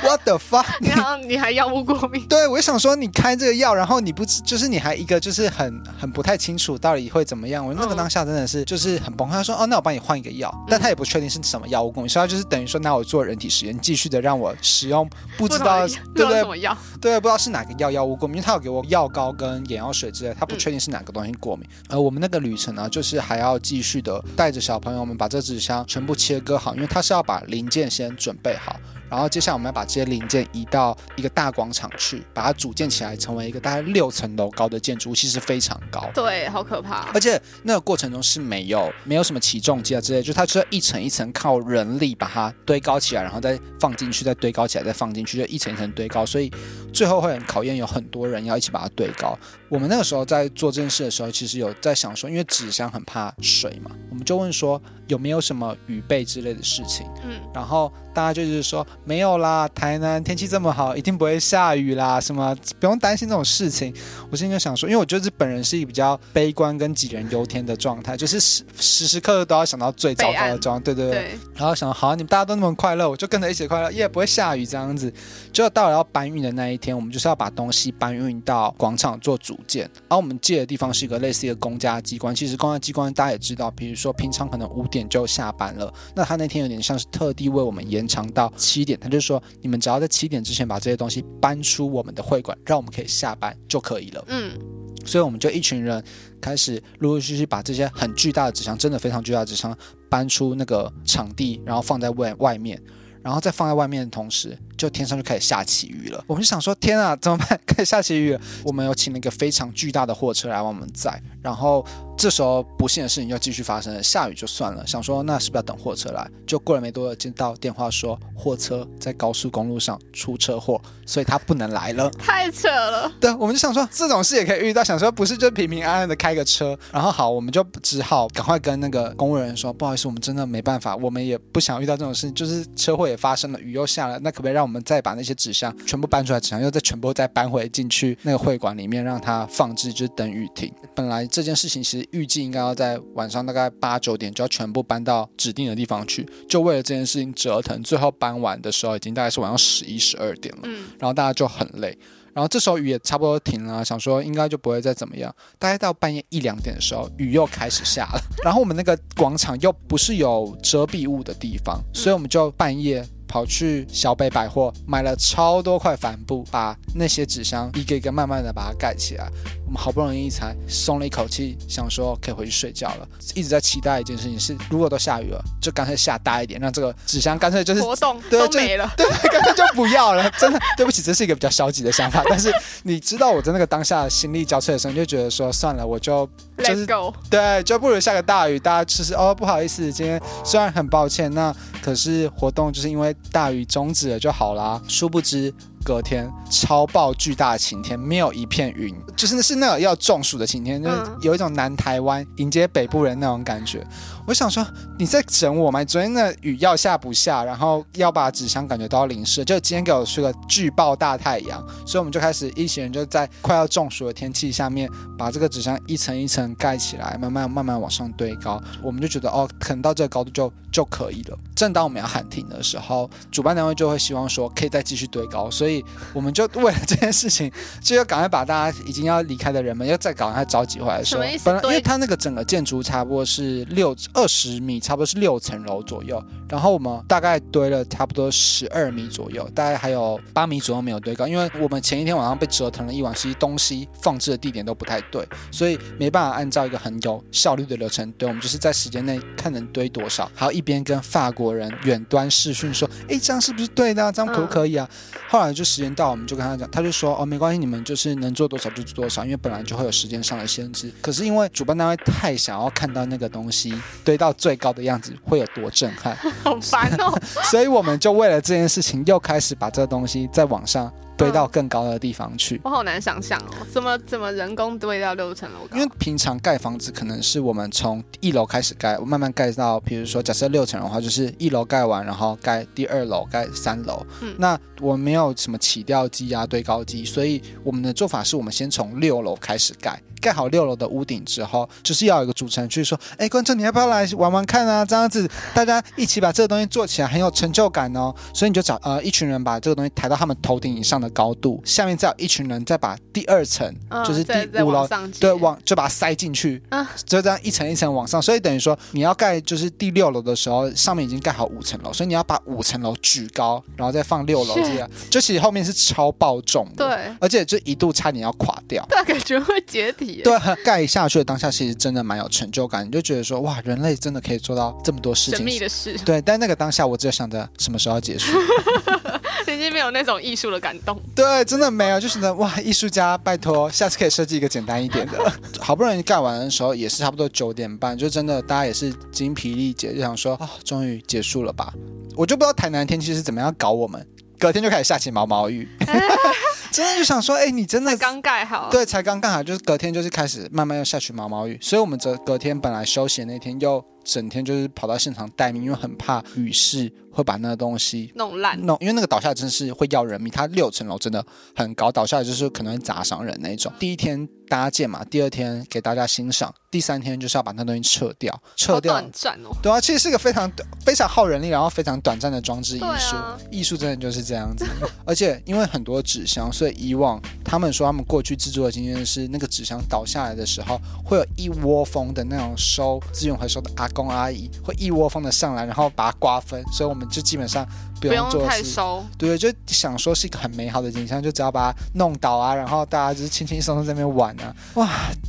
What the fuck？你好，你还药物过敏？对，我就想说，你开这个药，然后你不就是你还一个就是很很不太清楚到底会怎么样。我那个当下真的是就是很崩溃。他说：“哦，那我帮你换一个药。”但他也不确定是什么药物过敏，所以他就是等于说拿我做人体实验，继续的让我使用不知道对不对？什么药？对，不知道是哪个药药物过敏，因为他有给我药膏跟眼药水之类，他不确定是哪个东西过敏。而我们那个旅程呢，就是还要继续的带着小朋友们把这纸箱全部切割好，因为他是要把零件先准备好。然后接下来我们要把这些零件移到一个大广场去，把它组建起来，成为一个大概六层楼高的建筑物，其实非常高。对，好可怕。而且那个过程中是没有没有什么起重机啊之类，就它是要一层一层靠人力把它堆高起来，然后再放进去，再堆高起来，再放进去，就一层一层堆高。所以最后会很考验，有很多人要一起把它堆高。我们那个时候在做这件事的时候，其实有在想说，因为纸箱很怕水嘛，我们就问说有没有什么雨备之类的事情。嗯，然后大家就是说。没有啦，台南天气这么好，一定不会下雨啦，什么不用担心这种事情。我现在就想说，因为我觉得本人是一个比较悲观跟杞人忧天的状态，就是时时时刻刻都要想到最糟糕的状态，对对对。对然后想好，你们大家都那么快乐，我就跟着一起快乐，也不会下雨这样子。就到了要搬运的那一天，我们就是要把东西搬运到广场做组件。然后我们借的地方是一个类似一个公家机关，其实公家机关大家也知道，比如说平常可能五点就下班了，那他那天有点像是特地为我们延长到七点。他就说：“你们只要在七点之前把这些东西搬出我们的会馆，让我们可以下班就可以了。”嗯，所以我们就一群人开始陆陆续续把这些很巨大的纸箱，真的非常巨大的纸箱搬出那个场地，然后放在外外面。然后再放在外面的同时，就天上就开始下起雨了。我们就想说：“天啊，怎么办？(laughs) 开始下起雨了。”我们有请了一个非常巨大的货车来帮我们载，然后。这时候不幸的事情又继续发生了，下雨就算了，想说那是不是要等货车来？就过了没多久，接到电话说货车在高速公路上出车祸，所以他不能来了。太扯了。对，我们就想说这种事也可以遇到，想说不是就平平安安的开个车，然后好，我们就只好赶快跟那个公务人员说，不好意思，我们真的没办法，我们也不想遇到这种事情，就是车祸也发生了，雨又下了，那可不可以让我们再把那些纸箱全部搬出来，纸箱又再全部再搬回进去那个会馆里面，让它放置，就是等雨停。本来这件事情其实预计应该要在晚上大概八九点就要全部搬到指定的地方去，就为了这件事情折腾，最后搬完的时候已经大概是晚上十一十二点了，嗯，然后大家就很累，然后这时候雨也差不多停了，想说应该就不会再怎么样，大概到半夜一两点的时候，雨又开始下了，然后我们那个广场又不是有遮蔽物的地方，所以我们就半夜。跑去小北百货买了超多块帆布，把那些纸箱一个一个慢慢的把它盖起来。我们好不容易才松了一口气，想说可以回去睡觉了。一直在期待一件事情是，如果都下雨了，就干脆下大一点，让这个纸箱干脆就是活动对都没了，对，干脆就不要了。真的对不起，这是一个比较消极的想法。但是你知道我在那个当下心力交瘁的时候，你就觉得说算了，我就就是 go 对，就不如下个大雨，大家就是哦不好意思，今天虽然很抱歉，那可是活动就是因为。大雨终止了就好啦，殊不知隔天超爆巨大的晴天，没有一片云，就是是那个要中暑的晴天，就是有一种南台湾迎接北部人那种感觉。我想说你在整我吗？昨天的雨要下不下，然后要把纸箱感觉都要淋湿，就今天给我出个巨爆大太阳，所以我们就开始一行人就在快要中暑的天气下面，把这个纸箱一层一层盖起来，慢慢慢慢往上堆高。我们就觉得哦，可能到这个高度就就可以了。正当我们要喊停的时候，主办单位就会希望说可以再继续堆高，所以我们就为了这件事情，(laughs) 就要赶快把大家已经要离开的人们要再赶快召集回来说。什么意思？本来因为它那个整个建筑差不多是六。二十米，差不多是六层楼左右，然后我们大概堆了差不多十二米左右，大概还有八米左右没有堆高，因为我们前一天晚上被折腾了一晚，其实东西放置的地点都不太对，所以没办法按照一个很有效率的流程堆，我们就是在时间内看能堆多少，还有一边跟法国人远端视讯说，哎，这样是不是对的？这样可不可以啊？嗯、后来就时间到，我们就跟他讲，他就说，哦，没关系，你们就是能做多少就做多少，因为本来就会有时间上的限制，可是因为主办单位太想要看到那个东西。堆到最高的样子会有多震撼？(laughs) 好烦哦！(laughs) 所以我们就为了这件事情，又开始把这个东西在网上堆到更高的地方去。我好难想象哦，怎么怎么人工堆到六层楼高？因为平常盖房子可能是我们从一楼开始盖，慢慢盖到，比如说假设六层的话，就是一楼盖完，然后盖第二楼、盖三楼。嗯，那我们没有什么起吊机啊、堆高机，所以我们的做法是我们先从六楼开始盖。盖好六楼的屋顶之后，就是要有一个主持人去说：“哎，观众，你要不要来玩玩看啊？这样子大家一起把这个东西做起来，很有成就感哦。”所以你就找呃一群人把这个东西抬到他们头顶以上的高度，下面再有一群人再把第二层，嗯、就是第五楼，对，往就把它塞进去，嗯、就这样一层一层往上。所以等于说你要盖就是第六楼的时候，上面已经盖好五层楼，所以你要把五层楼举高，然后再放六楼这样，就其实后面是超爆重的，对，而且就一度差点要垮掉，大感觉会解体。对，盖下去的当下，其实真的蛮有成就感，你就觉得说，哇，人类真的可以做到这么多事情，神秘的事。对，但那个当下，我只有想着什么时候要结束，(laughs) 已经没有那种艺术的感动。对，真的没有，就是呢哇，艺术家，拜托，下次可以设计一个简单一点的。(laughs) 好不容易盖完的时候，也是差不多九点半，就真的大家也是精疲力竭，就想说，啊、哦，终于结束了吧？我就不知道台南天气是怎么样搞我们，隔天就开始下起毛毛雨。(laughs) 真的就想说，哎、欸，你真的刚盖好，对，才刚盖好，就是隔天就是开始慢慢又下起毛毛雨，所以我们这隔天本来休息的那天又整天就是跑到现场待命，因为很怕雨势会把那个东西弄烂，弄，因为那个倒下来真是会要人命，它六层楼真的很高，倒下来就是可能会砸伤人那一种。第一天搭建嘛，第二天给大家欣赏，第三天就是要把那东西撤掉，撤掉。短暂哦。对啊，其实是个非常非常耗人力，然后非常短暂的装置艺术，啊、艺术真的就是这样子。(laughs) 而且因为很多纸箱，所以以往他们说他们过去制作的经验是，那个纸箱倒下来的时候，会有一窝蜂的那种收资源回收的阿公阿姨会一窝蜂的上来，然后把它瓜分，所以我们就基本上不用做太收。对，就想说是一个很美好的景象，就只要把它弄倒啊，然后大家就是轻轻松松在那边玩啊。哇，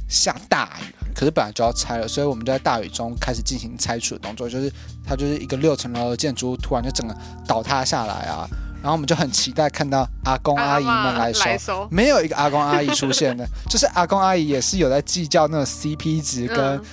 下大雨，可是本来就要拆了，所以我们就在大雨中开始进行拆除的动作，就是它就是一个六层楼的建筑物突然就整个倒塌下来啊。然后我们就很期待看到阿公阿姨们来收，(laughs) 没有一个阿公阿姨出现的，就是阿公阿姨也是有在计较那种 CP 值跟。嗯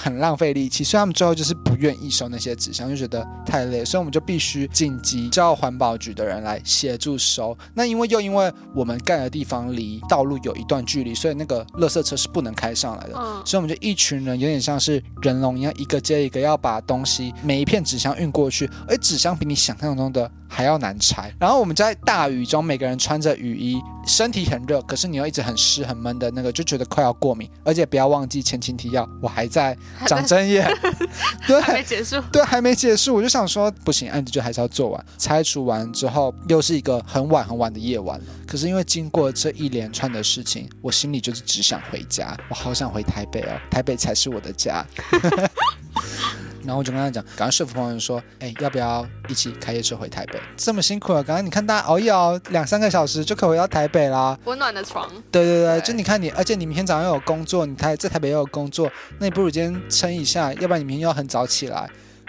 很浪费力气，所以他们最后就是不愿意收那些纸箱，就觉得太累，所以我们就必须紧急叫环保局的人来协助收。那因为又因为我们盖的地方离道路有一段距离，所以那个垃圾车是不能开上来的。嗯，所以我们就一群人有点像是人龙一样，一个接一个要把东西每一片纸箱运过去，而纸箱比你想象中的还要难拆。然后我们在大雨中，每个人穿着雨衣，身体很热，可是你又一直很湿很闷的那个，就觉得快要过敏。而且不要忘记前情提要，我还在。长针眼，(laughs) 对，还没结束，对，还没结束，我就想说不行，案子就还是要做完。拆除完之后，又是一个很晚很晚的夜晚了。可是因为经过这一连串的事情，我心里就是只想回家，我好想回台北哦，台北才是我的家。然后我就跟他讲，赶快说服朋友说，哎，要不要一起开夜车回台北？这么辛苦了，刚刚你看大家熬一熬两三个小时就可以回到台北啦。温暖的床。对对对，对就你看你，而且你明天早上又有工作，你台在台北又有工作，那你不如今天撑一下，要不然你明天又要很早起来。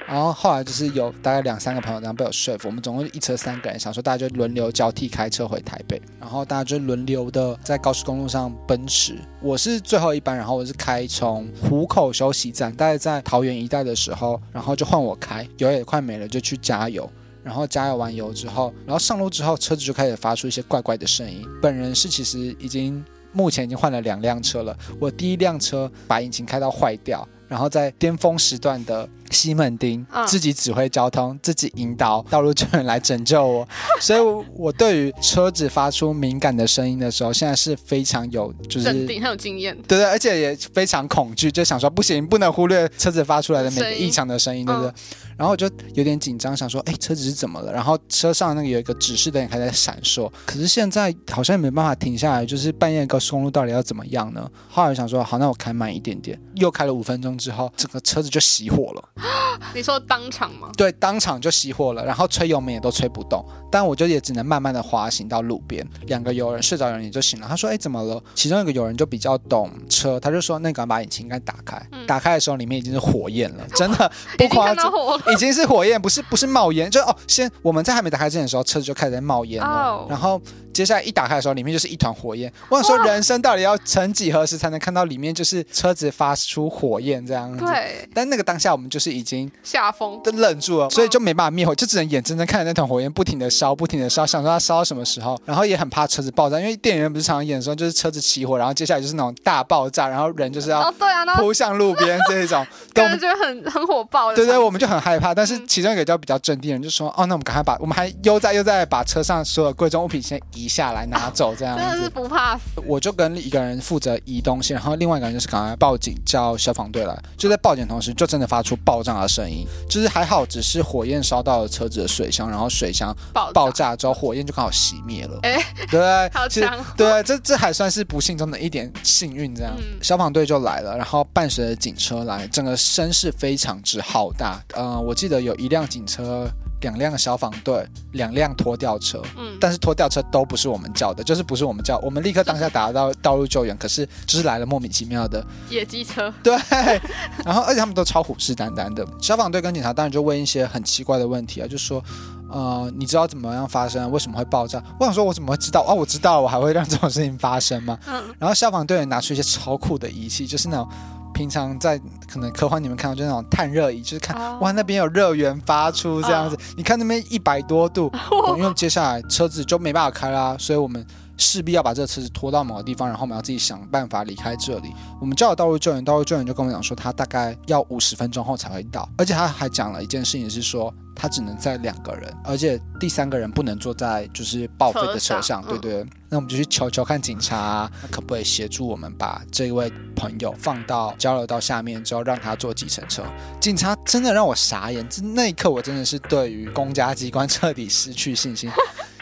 然后后来就是有大概两三个朋友这样被我说服，我们总共一车三个人，想说大家就轮流交替开车回台北，然后大家就轮流的在高速公路上奔驰。我是最后一班，然后我是开从湖口休息站，大概在桃园一带的时候，然后就换我开，油也快没了，就去加油。然后加油完油之后，然后上路之后，车子就开始发出一些怪怪的声音。本人是其实已经目前已经换了两辆车了，我第一辆车把引擎开到坏掉。然后在巅峰时段的西门町，嗯、自己指挥交通，自己引导道路救援来拯救我。(laughs) 所以，我对于车子发出敏感的声音的时候，现在是非常有就是镇定，很有经验。对对，而且也非常恐惧，就想说不行，不能忽略车子发出来的每个异常的声音，对不对？嗯、然后我就有点紧张，想说，哎，车子是怎么了？然后车上那个有一个指示灯还在闪烁，可是现在好像也没办法停下来，就是半夜高速公路到底要怎么样呢？后来我想说，好，那我开慢一点点，又开了五分钟。之后，整个车子就熄火了。(gasps) 你说当场吗？对，当场就熄火了，然后吹油门也都吹不动。但我就也只能慢慢的滑行到路边。两个友人睡着人也就醒了。他说：“哎，怎么了？”其中一个友人就比较懂车，他就说：“那个把引擎盖打开。嗯”打开的时候里面已经是火焰了，(laughs) 真的不夸张，已经是火焰，不是不是冒烟。就哦，先我们在还没打开之前的时候，车子就开始在冒烟了。哦、然后接下来一打开的时候，里面就是一团火焰。我想说，人生到底要曾几何时才能看到里面就是车子发出火焰这样子？对。但那个当下我们就是已经吓疯，都愣住了，所以就没办法灭火，就只能眼睁睁看着那团火焰不停的烧，不停的烧，想说它烧到什么时候，然后也很怕车子爆炸，因为电影人不是常常演说就是车子起火，然后接下来就是那种大爆炸，然后人就是要扑向路边这一种，(laughs) 感觉很很火爆的。对对，我们就很害怕。但是其中一个叫比较镇定的人就说：“哦，那我们赶快把我们还悠哉悠哉把车上所有贵重物品先移下来拿走，这样子。”真的是不怕死。我就跟一个人负责移东西，然后另外一个人就是赶快报警叫消防队来。就在报警同时，就真的发出爆炸的声音，就是还好只是火焰烧到了车子的水箱，然后水箱爆炸之后火焰就刚好熄灭了。哎，对，好强哦。对，这这还算是不幸中的一点幸运。这样，嗯、消防队就来了，然后伴随着警车来，整个声势非常之浩大。呃，我记得有一辆警车。两辆消防队，两辆拖吊车，嗯，但是拖吊车都不是我们叫的，就是不是我们叫，我们立刻当下打到道路救援，可是就是来了莫名其妙的野鸡车，对，(laughs) 然后而且他们都超虎视眈眈的，消防队跟警察当然就问一些很奇怪的问题啊，就说，呃，你知道怎么样发生？为什么会爆炸？我想说，我怎么会知道？哦，我知道，我还会让这种事情发生吗？嗯，然后消防队员拿出一些超酷的仪器，就是那种。平常在可能科幻里面看到就那种探热仪，就是看、oh. 哇那边有热源发出这样子，oh. 你看那边一百多度，oh. 因为接下来车子就没办法开啦，所以我们势必要把这个车子拖到某个地方，然后我们要自己想办法离开这里。我们叫了道路救援，道路救援就跟我们讲说他大概要五十分钟后才会到，而且他还讲了一件事情是说。他只能载两个人，而且第三个人不能坐在就是报废的车上，车上对对。嗯、那我们就去求求看警察、啊，可不可以协助我们把这一位朋友放到交流道下面之后，让他坐计程车？警察真的让我傻眼，那一刻我真的是对于公家机关彻底失去信心。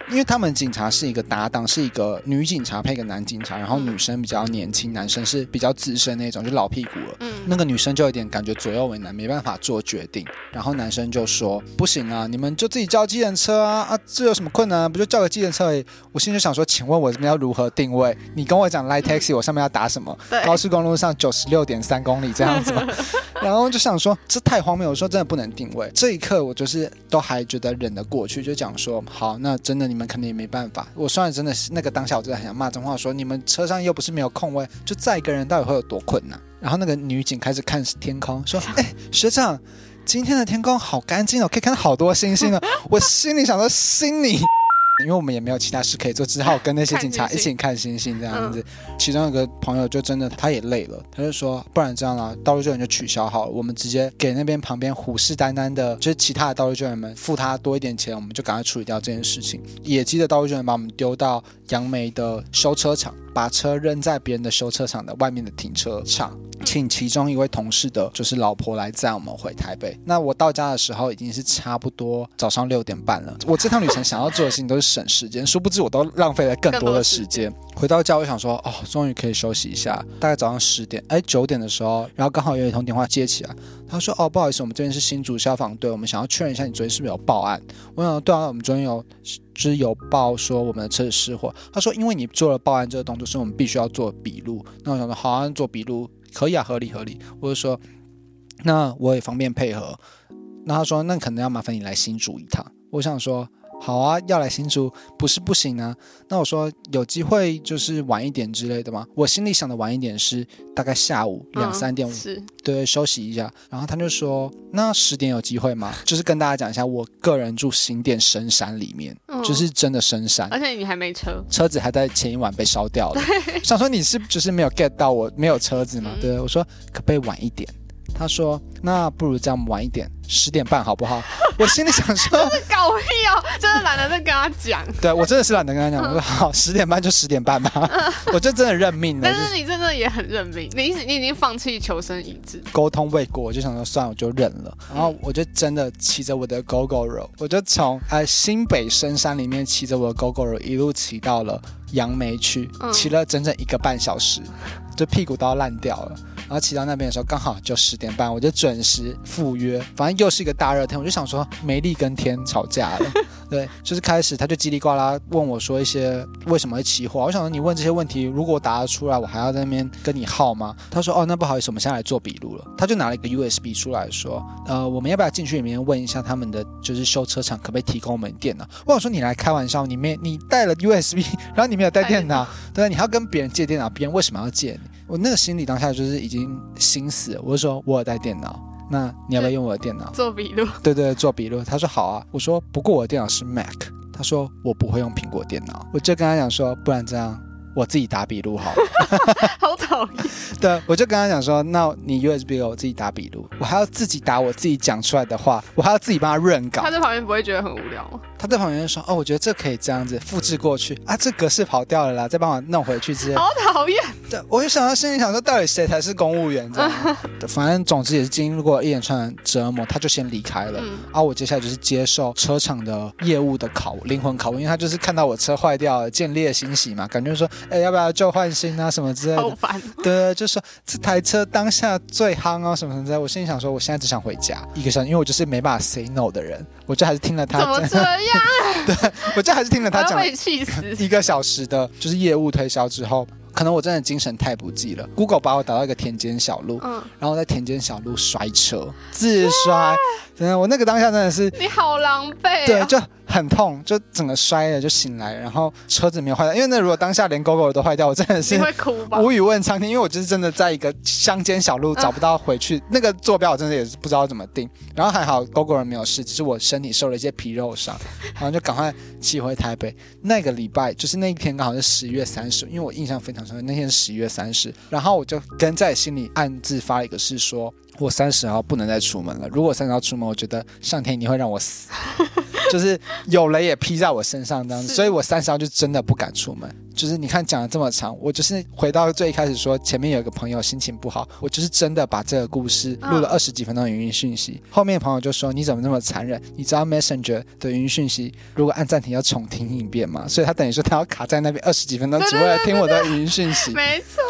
因为他们警察是一个搭档，是一个女警察配一个男警察，然后女生比较年轻，男生是比较资深那种，就老屁股了。嗯，那个女生就有点感觉左右为难，没办法做决定。然后男生就说：“不行啊，你们就自己叫计程车啊啊，这有什么困难啊？不就叫个计程车而已。”我心里就想说：“请问我这边要如何定位？你跟我讲 Line Taxi，(laughs) 我上面要打什么？高速公路上九十六点三公里这样子吗？”然后就想说这太荒谬，我说真的不能定位。这一刻我就是都还觉得忍得过去，就讲说好，那真的你们肯定也没办法。我虽然真的是那个当下，我真的很想骂脏话，说你们车上又不是没有空位，就载一个人到底会有多困难？然后那个女警开始看天空，说：“ (laughs) 哎，学长，今天的天空好干净哦，可以看到好多星星哦。(laughs) ”我心里想说：“心里。”因为我们也没有其他事可以做，只好跟那些警察一起看星星这样子。其中有个朋友就真的他也累了，他就说：“不然这样啦，道路救援就取消好了，我们直接给那边旁边虎视眈眈的，就是其他的道路救援们付他多一点钱，我们就赶快处理掉这件事情。”野鸡的道路救援把我们丢到杨梅的修车厂，把车扔在别人的修车厂的外面的停车场。请其中一位同事的就是老婆来载我们回台北。那我到家的时候已经是差不多早上六点半了。(laughs) 我这趟旅程想要做的事情都是省时间，殊不知我都浪费了更多的时间。回到家，我想说，哦，终于可以休息一下。大概早上十点，哎，九点的时候，然后刚好有一通电话接起来，他说，哦，不好意思，我们这边是新竹消防队，我们想要确认一下你昨天是不是有报案。我想，对啊，我们昨天有，只有报说我们的车子失火。他说，因为你做了报案这个动作，所以我们必须要做笔录。那我想说，好啊，做笔录可以啊，合理合理。我就说，那我也方便配合。那他说，那可能要麻烦你来新竹一趟。我想说。好啊，要来新竹不是不行啊。那我说有机会就是晚一点之类的吗？我心里想的晚一点是大概下午两三点，是对，休息一下。然后他就说那十点有机会吗？就是跟大家讲一下，我个人住新店深山里面，嗯、就是真的深山，而且你还没车，车子还在前一晚被烧掉了。想说你是就是没有 get 到我没有车子吗？嗯、对，我说可不可以晚一点？他说：“那不如这样晚一点，十点半好不好？”我心里想说：(laughs) “搞屁哦，真的懒得再跟他讲。”对，我真的是懒得跟他讲。我说：“好，十点半就十点半吧。(laughs) ”我就真的认命了。但是你真的也很认命，你你已经放弃求生意志，沟通未果，我就想说算了，我就认了。然后我就真的骑着我的 Gogoro，我就从呃新北深山里面骑着我的 Gogoro 一路骑到了杨梅区，骑了整整一个半小时，就屁股都要烂掉了。然后骑到那边的时候，刚好就十点半，我就准时赴约。反正又是一个大热天，我就想说，梅丽跟天吵架了。对，就是开始，他就叽里呱啦问我说一些为什么会起火。我想说，你问这些问题，如果我答得出来，我还要在那边跟你耗吗？他说，哦，那不好意思，我们现在来做笔录了。他就拿了一个 USB 出来说，呃，我们要不要进去里面问一下他们的就是修车厂可不可以提供我们电脑？我想说，你来开玩笑，你没你带了 USB，(laughs) 然后你没有带电脑，对，你还要跟别人借电脑，别人为什么要借你？我那个心里当下就是已经心死了，我就说我有带电脑，那你要不要用我的电脑 (laughs) 做笔录？对对，做笔录。他说好啊。我说不过我的电脑是 Mac，他说我不会用苹果电脑。我就跟他讲说，不然这样我自己打笔录好了。(laughs) 好讨厌。(laughs) 对，我就跟他讲说，那你 USB 给我自己打笔录，我还要自己打我自己讲出来的话，我还要自己帮他润稿。他在旁边不会觉得很无聊吗？他在旁边说：“哦，我觉得这可以这样子复制过去啊，这格式跑掉了啦，再帮我弄回去之类。”好讨厌！对，我就想到心里想说，到底谁才是公务员？这样，(laughs) 反正总之也是经过一连串的折磨，他就先离开了。嗯、啊，我接下来就是接受车厂的业务的考灵魂拷问，因为他就是看到我车坏掉了，见猎欣喜嘛，感觉说：“哎，要不要旧换新啊？什么之类的。”好烦。对，就说这台车当下最夯啊，什么什么之类。我心里想说，我现在只想回家一个小时，因为我就是没办法 say no 的人，我就还是听了他。怎么这样？(laughs) 对。我这还是听了他讲一个小时的，就是业务推销之后，可能我真的精神太不济了。Google 把我打到一个田间小路，嗯，然后在田间小路摔车，自摔，真的，我那个当下真的是你好狼狈，对，就。很痛，就整个摔了就醒来，然后车子没有坏掉。因为那如果当下连 GoGo 都坏掉，我真的是无语问苍天。因为我就是真的在一个乡间小路找不到回去、嗯、那个坐标，我真的也是不知道怎么定。然后还好 GoGo 人没有事，只是我身体受了一些皮肉伤，然后就赶快骑回台北。那个礼拜就是那一天刚好是十一月三十，因为我印象非常深刻，那天是十一月三十。然后我就跟在心里暗自发了一个誓说，我三十号不能再出门了。如果三十号出门，我觉得上天一定会让我死。(laughs) 就是有雷也劈在我身上这样子，所以我三十号就真的不敢出门。就是你看讲了这么长，我就是回到最一开始说，前面有一个朋友心情不好，我就是真的把这个故事录了二十几分钟的语音讯息。后面朋友就说：“你怎么那么残忍？你知道 Messenger 的语音讯息如果按暂停要重听一遍吗？”所以他等于说他要卡在那边二十几分钟，只为了听我的语音讯息。没错。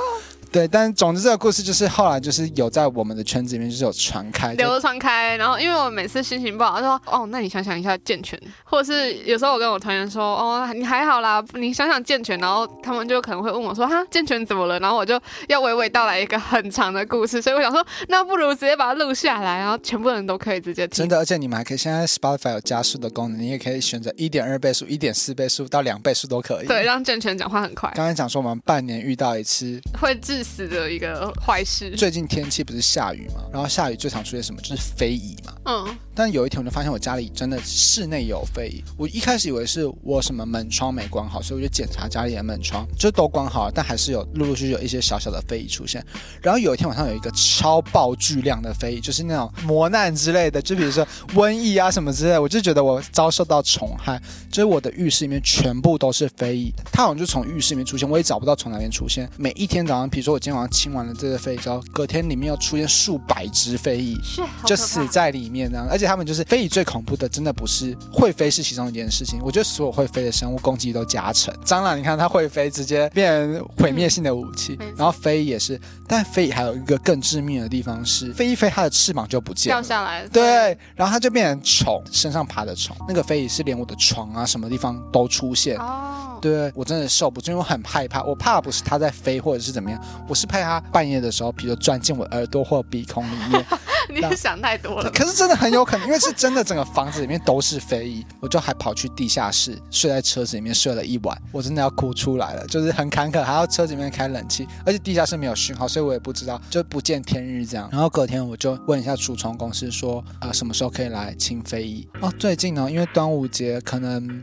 对，但总之这个故事就是后来就是有在我们的圈子里面就是有传开，流传开。然后因为我每次心情不好，他说：“哦，那你想想一下健全。”或者是有时候我跟我团员说：“哦，你还好啦，你想想健全。”然后他们就可能会问我说：“哈，健全怎么了？”然后我就要娓娓道来一个很长的故事。所以我想说，那不如直接把它录下来，然后全部人都可以直接听。(laughs) 真的，而且你们还可以现在 Spotify 有加速的功能，你也可以选择一点二倍速、一点四倍速到两倍速都可以。对，让健全讲话很快。刚才讲说我们半年遇到一次会致死的一个。坏事。最近天气不是下雨嘛，然后下雨最常出现什么？就是飞蚁嘛。嗯。但有一天我就发现我家里真的室内有飞蚁，我一开始以为是我什么门窗没关好，所以我就检查家里的门窗，就都关好了，但还是有陆陆续续有一些小小的飞蚁出现。然后有一天晚上有一个超爆巨量的飞蚁，就是那种磨难之类的，就比如说瘟疫啊什么之类的，我就觉得我遭受到虫害，就是我的浴室里面全部都是飞蚁，它好像就从浴室里面出现，我也找不到从哪边出现。每一天早上，比如说我今天晚上清完了这个飞蚁之后，隔天里面又出现数百只飞蚁，就死在里面这样，而且他们就是飞蚁最。恐怖的真的不是会飞是其中一件事情，我觉得所有会飞的生物攻击都加成。蟑螂你看它会飞，直接变成毁灭性的武器。然后飞也是，但飞蚁还有一个更致命的地方是，飞一飞它的翅膀就不见了，掉下来。对，然后它就变成虫，身上爬的虫。那个飞蚁是连我的床啊什么地方都出现。哦，对，我真的受不住，因为我很害怕。我怕不是它在飞或者是怎么样，我是怕它半夜的时候，比如钻进我耳朵或鼻孔里面。(laughs) 你想太多了。可是真的很有可能，因为是真的，整个房子里面都是飞蚁，我就还跑去地下室睡在车子里面睡了一晚，我真的要哭出来了，就是很坎坷，还要车子里面开冷气，而且地下室没有讯号，所以我也不知道，就不见天日这样。然后隔天我就问一下除虫公司说，啊、呃，什么时候可以来清飞蚁？哦，最近呢，因为端午节可能。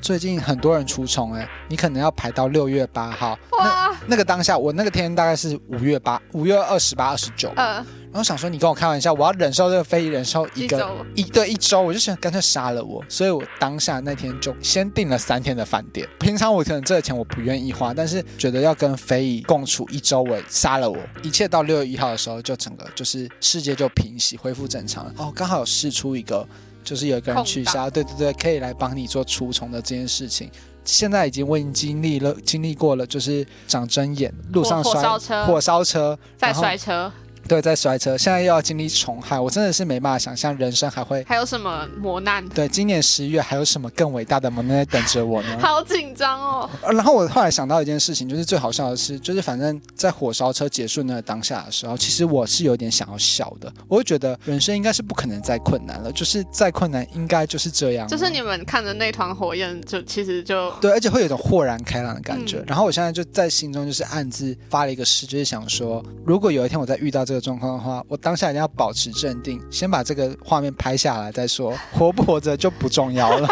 最近很多人出虫哎，你可能要排到六月八号。哇，那个当下我那个天大概是五月八，五月二十八、二十九。嗯，然后想说你跟我开玩笑，我要忍受这个飞蚁，忍受一个一，对一周，我就想干脆杀了我。所以我当下那天就先订了三天的饭店。平常我可能这个钱我不愿意花，但是觉得要跟飞蚁共处一周，我杀了我。一切到六月一号的时候，就整个就是世界就平息，恢复正常了。哦，刚好有释出一个。就是有一个人取消，对对对，可以来帮你做除虫的这件事情。现在已经我已经经历了，经历过了，就是长针眼，路上摔火烧车，火烧车，再摔车。对，在摔车，现在又要经历虫害，我真的是没办法想象人生还会还有什么磨难。对，今年十一月还有什么更伟大的磨难在等着我呢？(laughs) 好紧张哦。然后我后来想到一件事情，就是最好笑的是，就是反正在火烧车结束那个当下的时候，其实我是有点想要笑的。我会觉得人生应该是不可能再困难了，就是再困难应该就是这样。就是你们看着那团火焰，就其实就对，而且会有一种豁然开朗的感觉。嗯、然后我现在就在心中就是暗自发了一个誓，就是想说，如果有一天我再遇到这个状况的话，我。当下一定要保持镇定，先把这个画面拍下来再说，(laughs) 活不活着就不重要了。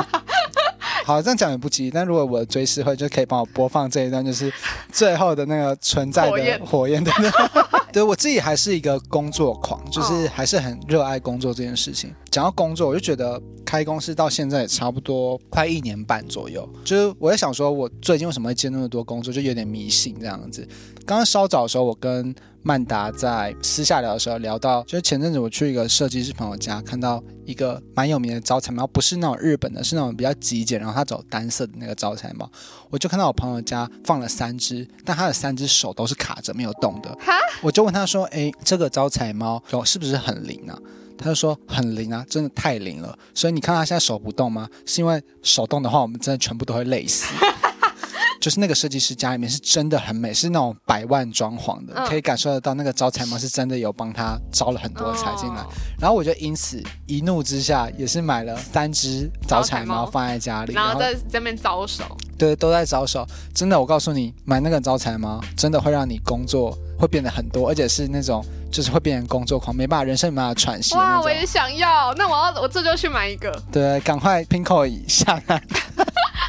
(laughs) 好，这样讲也不急，但如果我的追思会就可以帮我播放这一段，就是最后的那个存在的火焰，火焰的。(laughs) 对，我自己还是一个工作狂，就是还是很热爱工作这件事情。讲到工作，我就觉得开公司到现在也差不多快一年半左右，就是我在想说，我最近为什么会接那么多工作，就有点迷信这样子。刚刚稍早的时候，我跟曼达在私下聊的时候聊到，就是前阵子我去一个设计师朋友家，看到一个蛮有名的招财猫，不是那种日本的，是那种比较极简，然后他走单色的那个招财猫。我就看到我朋友家放了三只，但他的三只手都是卡着没有动的。哈，我就问他说：“哎，这个招财猫有是不是很灵啊？”他就说：“很灵啊，真的太灵了。所以你看他现在手不动吗？是因为手动的话，我们真的全部都会累死。”就是那个设计师家里面是真的很美，是那种百万装潢的，嗯、可以感受得到那个招财猫是真的有帮他招了很多财进来。哦、然后我就因此一怒之下，也是买了三只招财猫放在家里，然后在这边招手。对，都在招手。真的，我告诉你，买那个招财猫真的会让你工作会变得很多，而且是那种就是会变成工作狂，没办法，人生没办法喘息。哇，我也想要，那我要我这就去买一个。对，赶快 Pinkoi 下来。(laughs)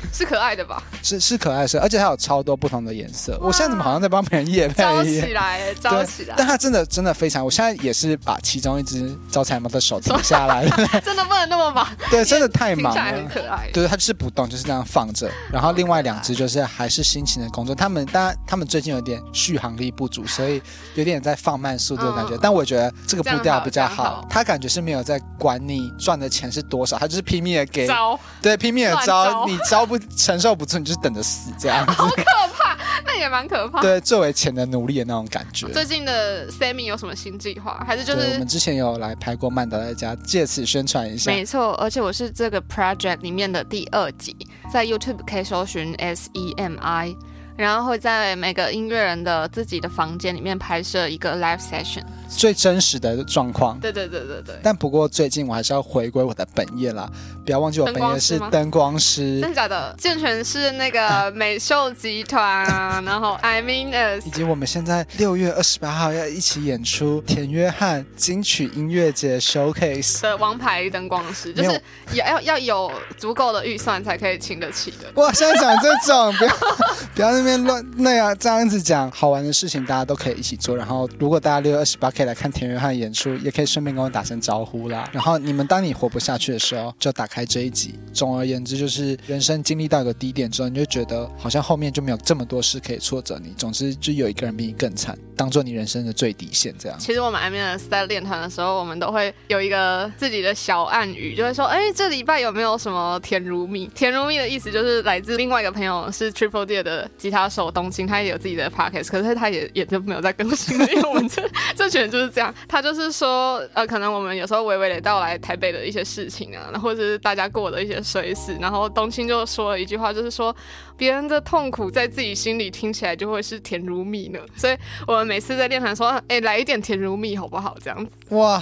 (laughs) 是可爱的吧？是是可爱的色，而且它有超多不同的颜色。我现在怎么好像在帮别人夜配？招起来，(laughs) 招起来！但它真的真的非常，我现在也是把其中一只招财猫的手停下来了。(laughs) 真的不能那么忙。对，真的太忙了。很可爱。对，它就是不动，就是这样放着。然后另外两只就是还是辛勤的工作。他们当然，他们最近有点续航力不足，所以有点在放慢速度的感觉。嗯、但我觉得这个步调比较好。他感觉是没有在管你赚的钱是多少，他就是拼命的给招，对，拼命的招，招你招不承受不住，你就等着死这样子。好可怕，那也蛮可怕。对，作为钱的奴隶的那种感觉。最近的 Sammy 有什么新计划？还是就是我们之前有来拍过曼达在家，借此宣传一下。没错，而且我是这个 project 里面的第二集，在 YouTube 可以搜寻 S E M I。然后会在每个音乐人的自己的房间里面拍摄一个 live session，最真实的状况。对对对对对。但不过最近我还是要回归我的本业啦，不要忘记我本业是灯光师。真的假的？健全是那个 (laughs) 美秀集团啊，(laughs) 然后 I mean us，以及我们现在六月二十八号要一起演出田约翰金曲音乐节 showcase 的王牌灯光师，就是也要要有足够的预算才可以请得起的。哇，现在讲这种，不要 (laughs) 不要。乱那样这样子讲好玩的事情，大家都可以一起做。然后，如果大家六月二十八可以来看田约翰演出，也可以顺便跟我打声招呼啦。然后，你们当你活不下去的时候，就打开这一集。总而言之，就是人生经历到一个低点之后，你就觉得好像后面就没有这么多事可以挫折你。总之，就有一个人比你更惨，当做你人生的最底线这样。其实我们 IMNS 在练团的时候，我们都会有一个自己的小暗语，就会说：“哎，这礼拜有没有什么甜如蜜？”甜如蜜的意思就是来自另外一个朋友，是 Triple D 的吉他手东青，他也有自己的 podcast，可是他也也就没有在更新了，因为我们这 (laughs) 这群人就是这样。他就是说，呃，可能我们有时候娓娓的道来台北的一些事情啊，或者是大家过的一些衰事，然后东青就说了一句话，就是说别人的痛苦在自己心里听起来就会是甜如蜜呢。所以我们每次在练团说，哎、欸，来一点甜如蜜好不好？这样子。哇，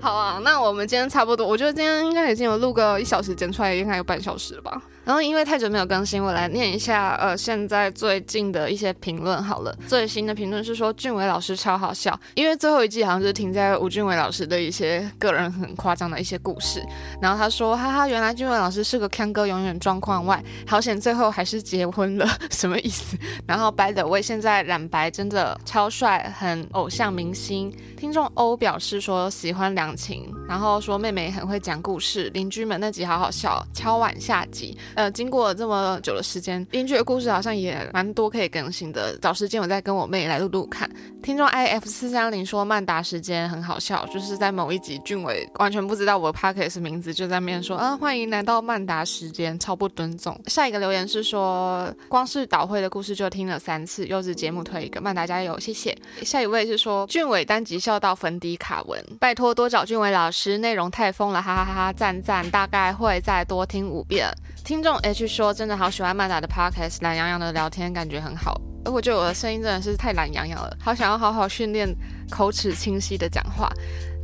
好啊，那我们今天差不多，我觉得今天应该已经有录个一小时，剪出来应该有半小时了吧。然后因为太久没有更新，我来念一下，呃，现在最近的一些评论好了。最新的评论是说俊伟老师超好笑，因为最后一季好像是停在吴俊伟老师的一些个人很夸张的一些故事。然后他说，哈哈，原来俊伟老师是个腔哥，永远状况外，好险最后还是结婚了，什么意思？然后 By the way，现在染白真的超帅，很偶像明星。听众欧表示说喜欢两情，然后说妹妹很会讲故事，邻居们那集好好笑，敲碗下集。呃，经过这么久的时间，邻居的故事好像也蛮多可以更新的。找时间我再跟我妹来录录看。听众 i f 四三零说曼达时间很好笑，就是在某一集俊伟完全不知道我的 podcast 名字，就在面说啊，欢迎来到曼达时间，超不尊重。下一个留言是说，光是导会的故事就听了三次，优质节目推一个，曼达加油，谢谢。下一位是说俊伟单集笑到粉底卡文，拜托多找俊伟老师，内容太疯了，哈哈哈哈，赞赞，大概会再多听五遍。听众 H 说：“真的好喜欢曼达的 podcast，懒洋洋的聊天感觉很好。而我觉得我的声音真的是太懒洋洋了，好想要好好训练口齿清晰的讲话。”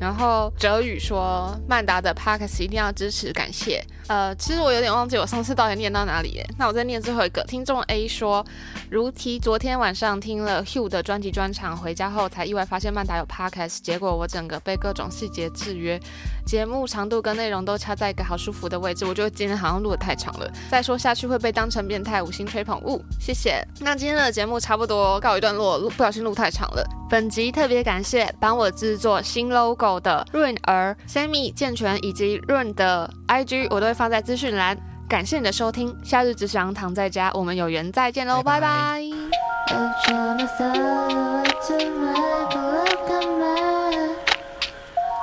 然后哲宇说：“曼达的 podcast 一定要支持，感谢。”呃，其实我有点忘记我上次到底念到哪里耶。那我再念最后一个。听众 A 说：“如题，昨天晚上听了 Hugh 的专辑专场，回家后才意外发现曼达有 podcast，结果我整个被各种细节制约，节目长度跟内容都掐在一个好舒服的位置。我觉得今天好像录得太长了，再说下去会被当成变态，五星吹捧物。谢谢。那今天的节目差不多告一段落，录不小心录太长了。本集特别感谢帮我制作新 logo。的润儿、Sammy、健全以及润的 IG，我都会放在资讯栏。感谢你的收听，夏日只想躺在家，我们有缘再见喽，拜拜。